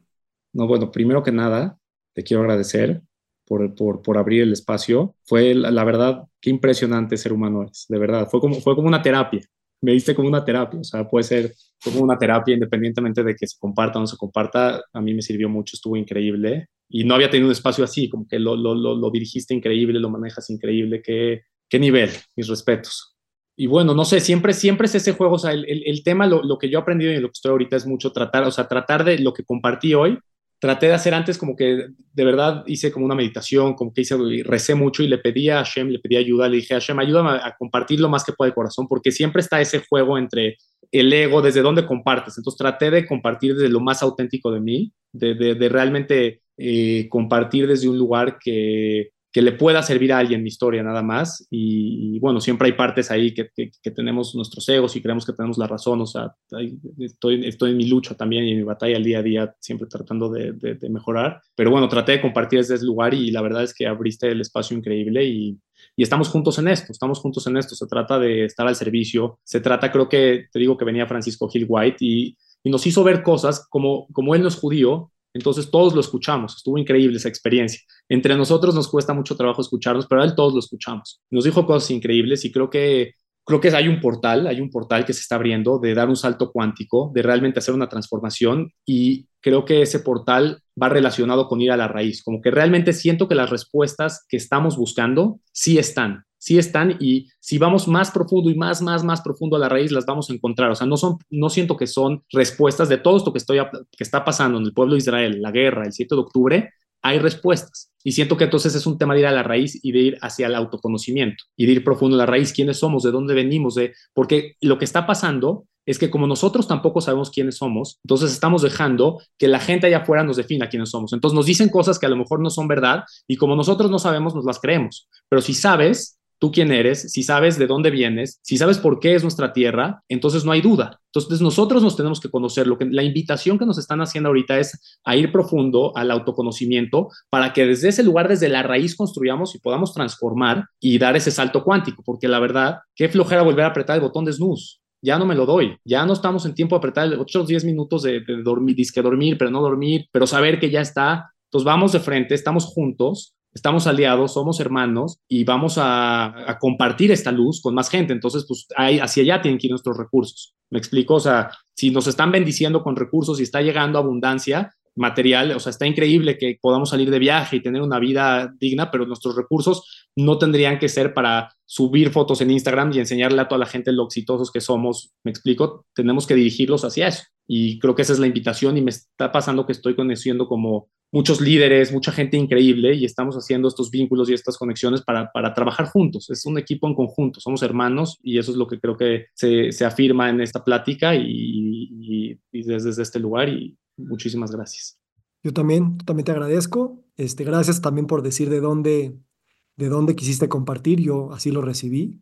No, bueno, primero que nada, te quiero agradecer por, por, por abrir el espacio. Fue, la, verdad, qué impresionante ser humano es, de verdad. Fue como, fue como una terapia. Me diste como una terapia, o sea, puede ser como una terapia independientemente de que se comparta o no se comparta. A mí me sirvió mucho, estuvo increíble. Y no había tenido un espacio así, como que lo, lo, lo, lo dirigiste increíble, lo manejas increíble. Qué, qué nivel, mis respetos y bueno, no sé, siempre, siempre es ese juego, o sea, el, el, tema, lo, lo, que yo he aprendido y lo que estoy ahorita es mucho tratar, o sea, tratar de lo que compartí hoy, traté de hacer antes como que de verdad hice como una meditación, como que hice, recé mucho y le pedí a Hashem, le pedí ayuda, le dije, Hashem, ayúdame a, compartir lo más que pueda de corazón, porque siempre está ese juego entre el ego, desde dónde compartes. Entonces traté de compartir desde lo más auténtico de mí, de realmente eh, compartir desde un lugar que, que le pueda servir a alguien mi historia nada más. Y, bueno, siempre hay partes ahí que, que, tenemos nuestros egos y creemos que tenemos la razón. O sea, estoy, estoy en mi lucha también y en mi batalla al día a día, siempre tratando de, de, mejorar. Pero bueno, traté de compartir desde ese lugar y la verdad es que abriste el espacio increíble y, y estamos juntos en esto, estamos juntos en esto. Se trata de estar al servicio, se trata, creo que te digo que venía Francisco Gil White y, y nos hizo ver cosas como, como él no es judío, entonces todos lo escuchamos, estuvo increíble esa experiencia. Entre nosotros nos cuesta mucho trabajo escucharnos, pero a él todos lo escuchamos. Nos dijo cosas increíbles y creo que creo que hay un portal, hay un portal que se está abriendo de dar un salto cuántico, de realmente hacer una transformación y creo que ese portal va relacionado con ir a la raíz, como que realmente siento que las respuestas que estamos buscando sí están, sí están y si vamos más profundo y más, más, más profundo a la raíz, las vamos a encontrar. O sea, no, son, no siento que son respuestas de todo esto que, estoy, que está pasando en el pueblo de Israel, la guerra, el 7 de octubre, hay respuestas. Y siento que entonces es un tema de ir a la raíz y de ir hacia el autoconocimiento y de ir profundo a la raíz, quiénes somos, de dónde venimos, de porque lo que está pasando es que como nosotros tampoco sabemos quiénes somos, entonces estamos dejando que la gente allá afuera nos defina quiénes somos. Entonces nos dicen cosas que a lo mejor no son verdad y como nosotros no sabemos, nos las creemos. Pero si sabes, tú quién eres, si sabes de dónde vienes, si sabes por qué es nuestra tierra, entonces no hay duda. Entonces nosotros nos tenemos que conocer. Lo que, la invitación que nos están haciendo ahorita es a ir profundo al autoconocimiento para que desde ese lugar, desde la raíz, construyamos y podamos transformar y dar ese salto cuántico. Porque la verdad, qué flojera volver a apretar el botón de snooze. Ya no me lo doy, ya no estamos en tiempo de apretar otros 10 minutos de, dormir, disque dormir, pero no dormir, pero saber que ya está. Entonces vamos de frente, estamos juntos estamos aliados, somos hermanos y vamos a, compartir esta luz con más gente. Entonces, pues hacia allá tienen que ir nuestros recursos. ¿Me explico? O sea, si nos están bendiciendo con recursos y está llegando abundancia material, o sea, está increíble que podamos salir de viaje y tener una vida digna, pero nuestros recursos no tendrían que ser para subir fotos en Instagram y enseñarle a toda la gente lo exitosos que somos. ¿Me explico? Tenemos que dirigirlos hacia eso. Y creo que esa es la invitación y me está pasando que estoy conociendo como muchos líderes, mucha gente increíble y estamos haciendo estos vínculos y estas conexiones para, para trabajar juntos. Es un equipo en conjunto, somos hermanos y eso es lo que creo que se, se afirma en esta plática y, y, desde, este lugar y muchísimas gracias. Yo también, también te agradezco. Este, gracias también por decir de dónde, de dónde quisiste compartir. Yo así lo recibí.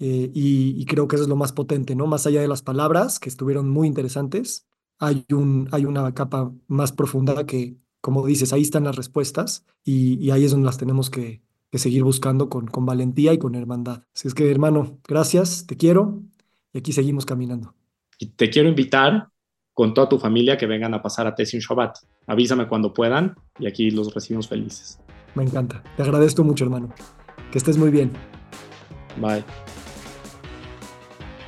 Eh, y, y, creo que eso es lo más potente, ¿no? Más allá de las palabras, que estuvieron muy interesantes, hay, un, hay una capa más profunda que, como dices, ahí están las respuestas y, ahí es donde las tenemos que, seguir buscando con, con, valentía y con hermandad. Así es que, hermano, gracias, te quiero y aquí seguimos caminando. Y te quiero invitar con toda tu familia que vengan a pasar a Tessin Shabbat. Avísame cuando puedan y aquí los recibimos felices. Me encanta. Te agradezco mucho, hermano. Que estés muy bien. Bye.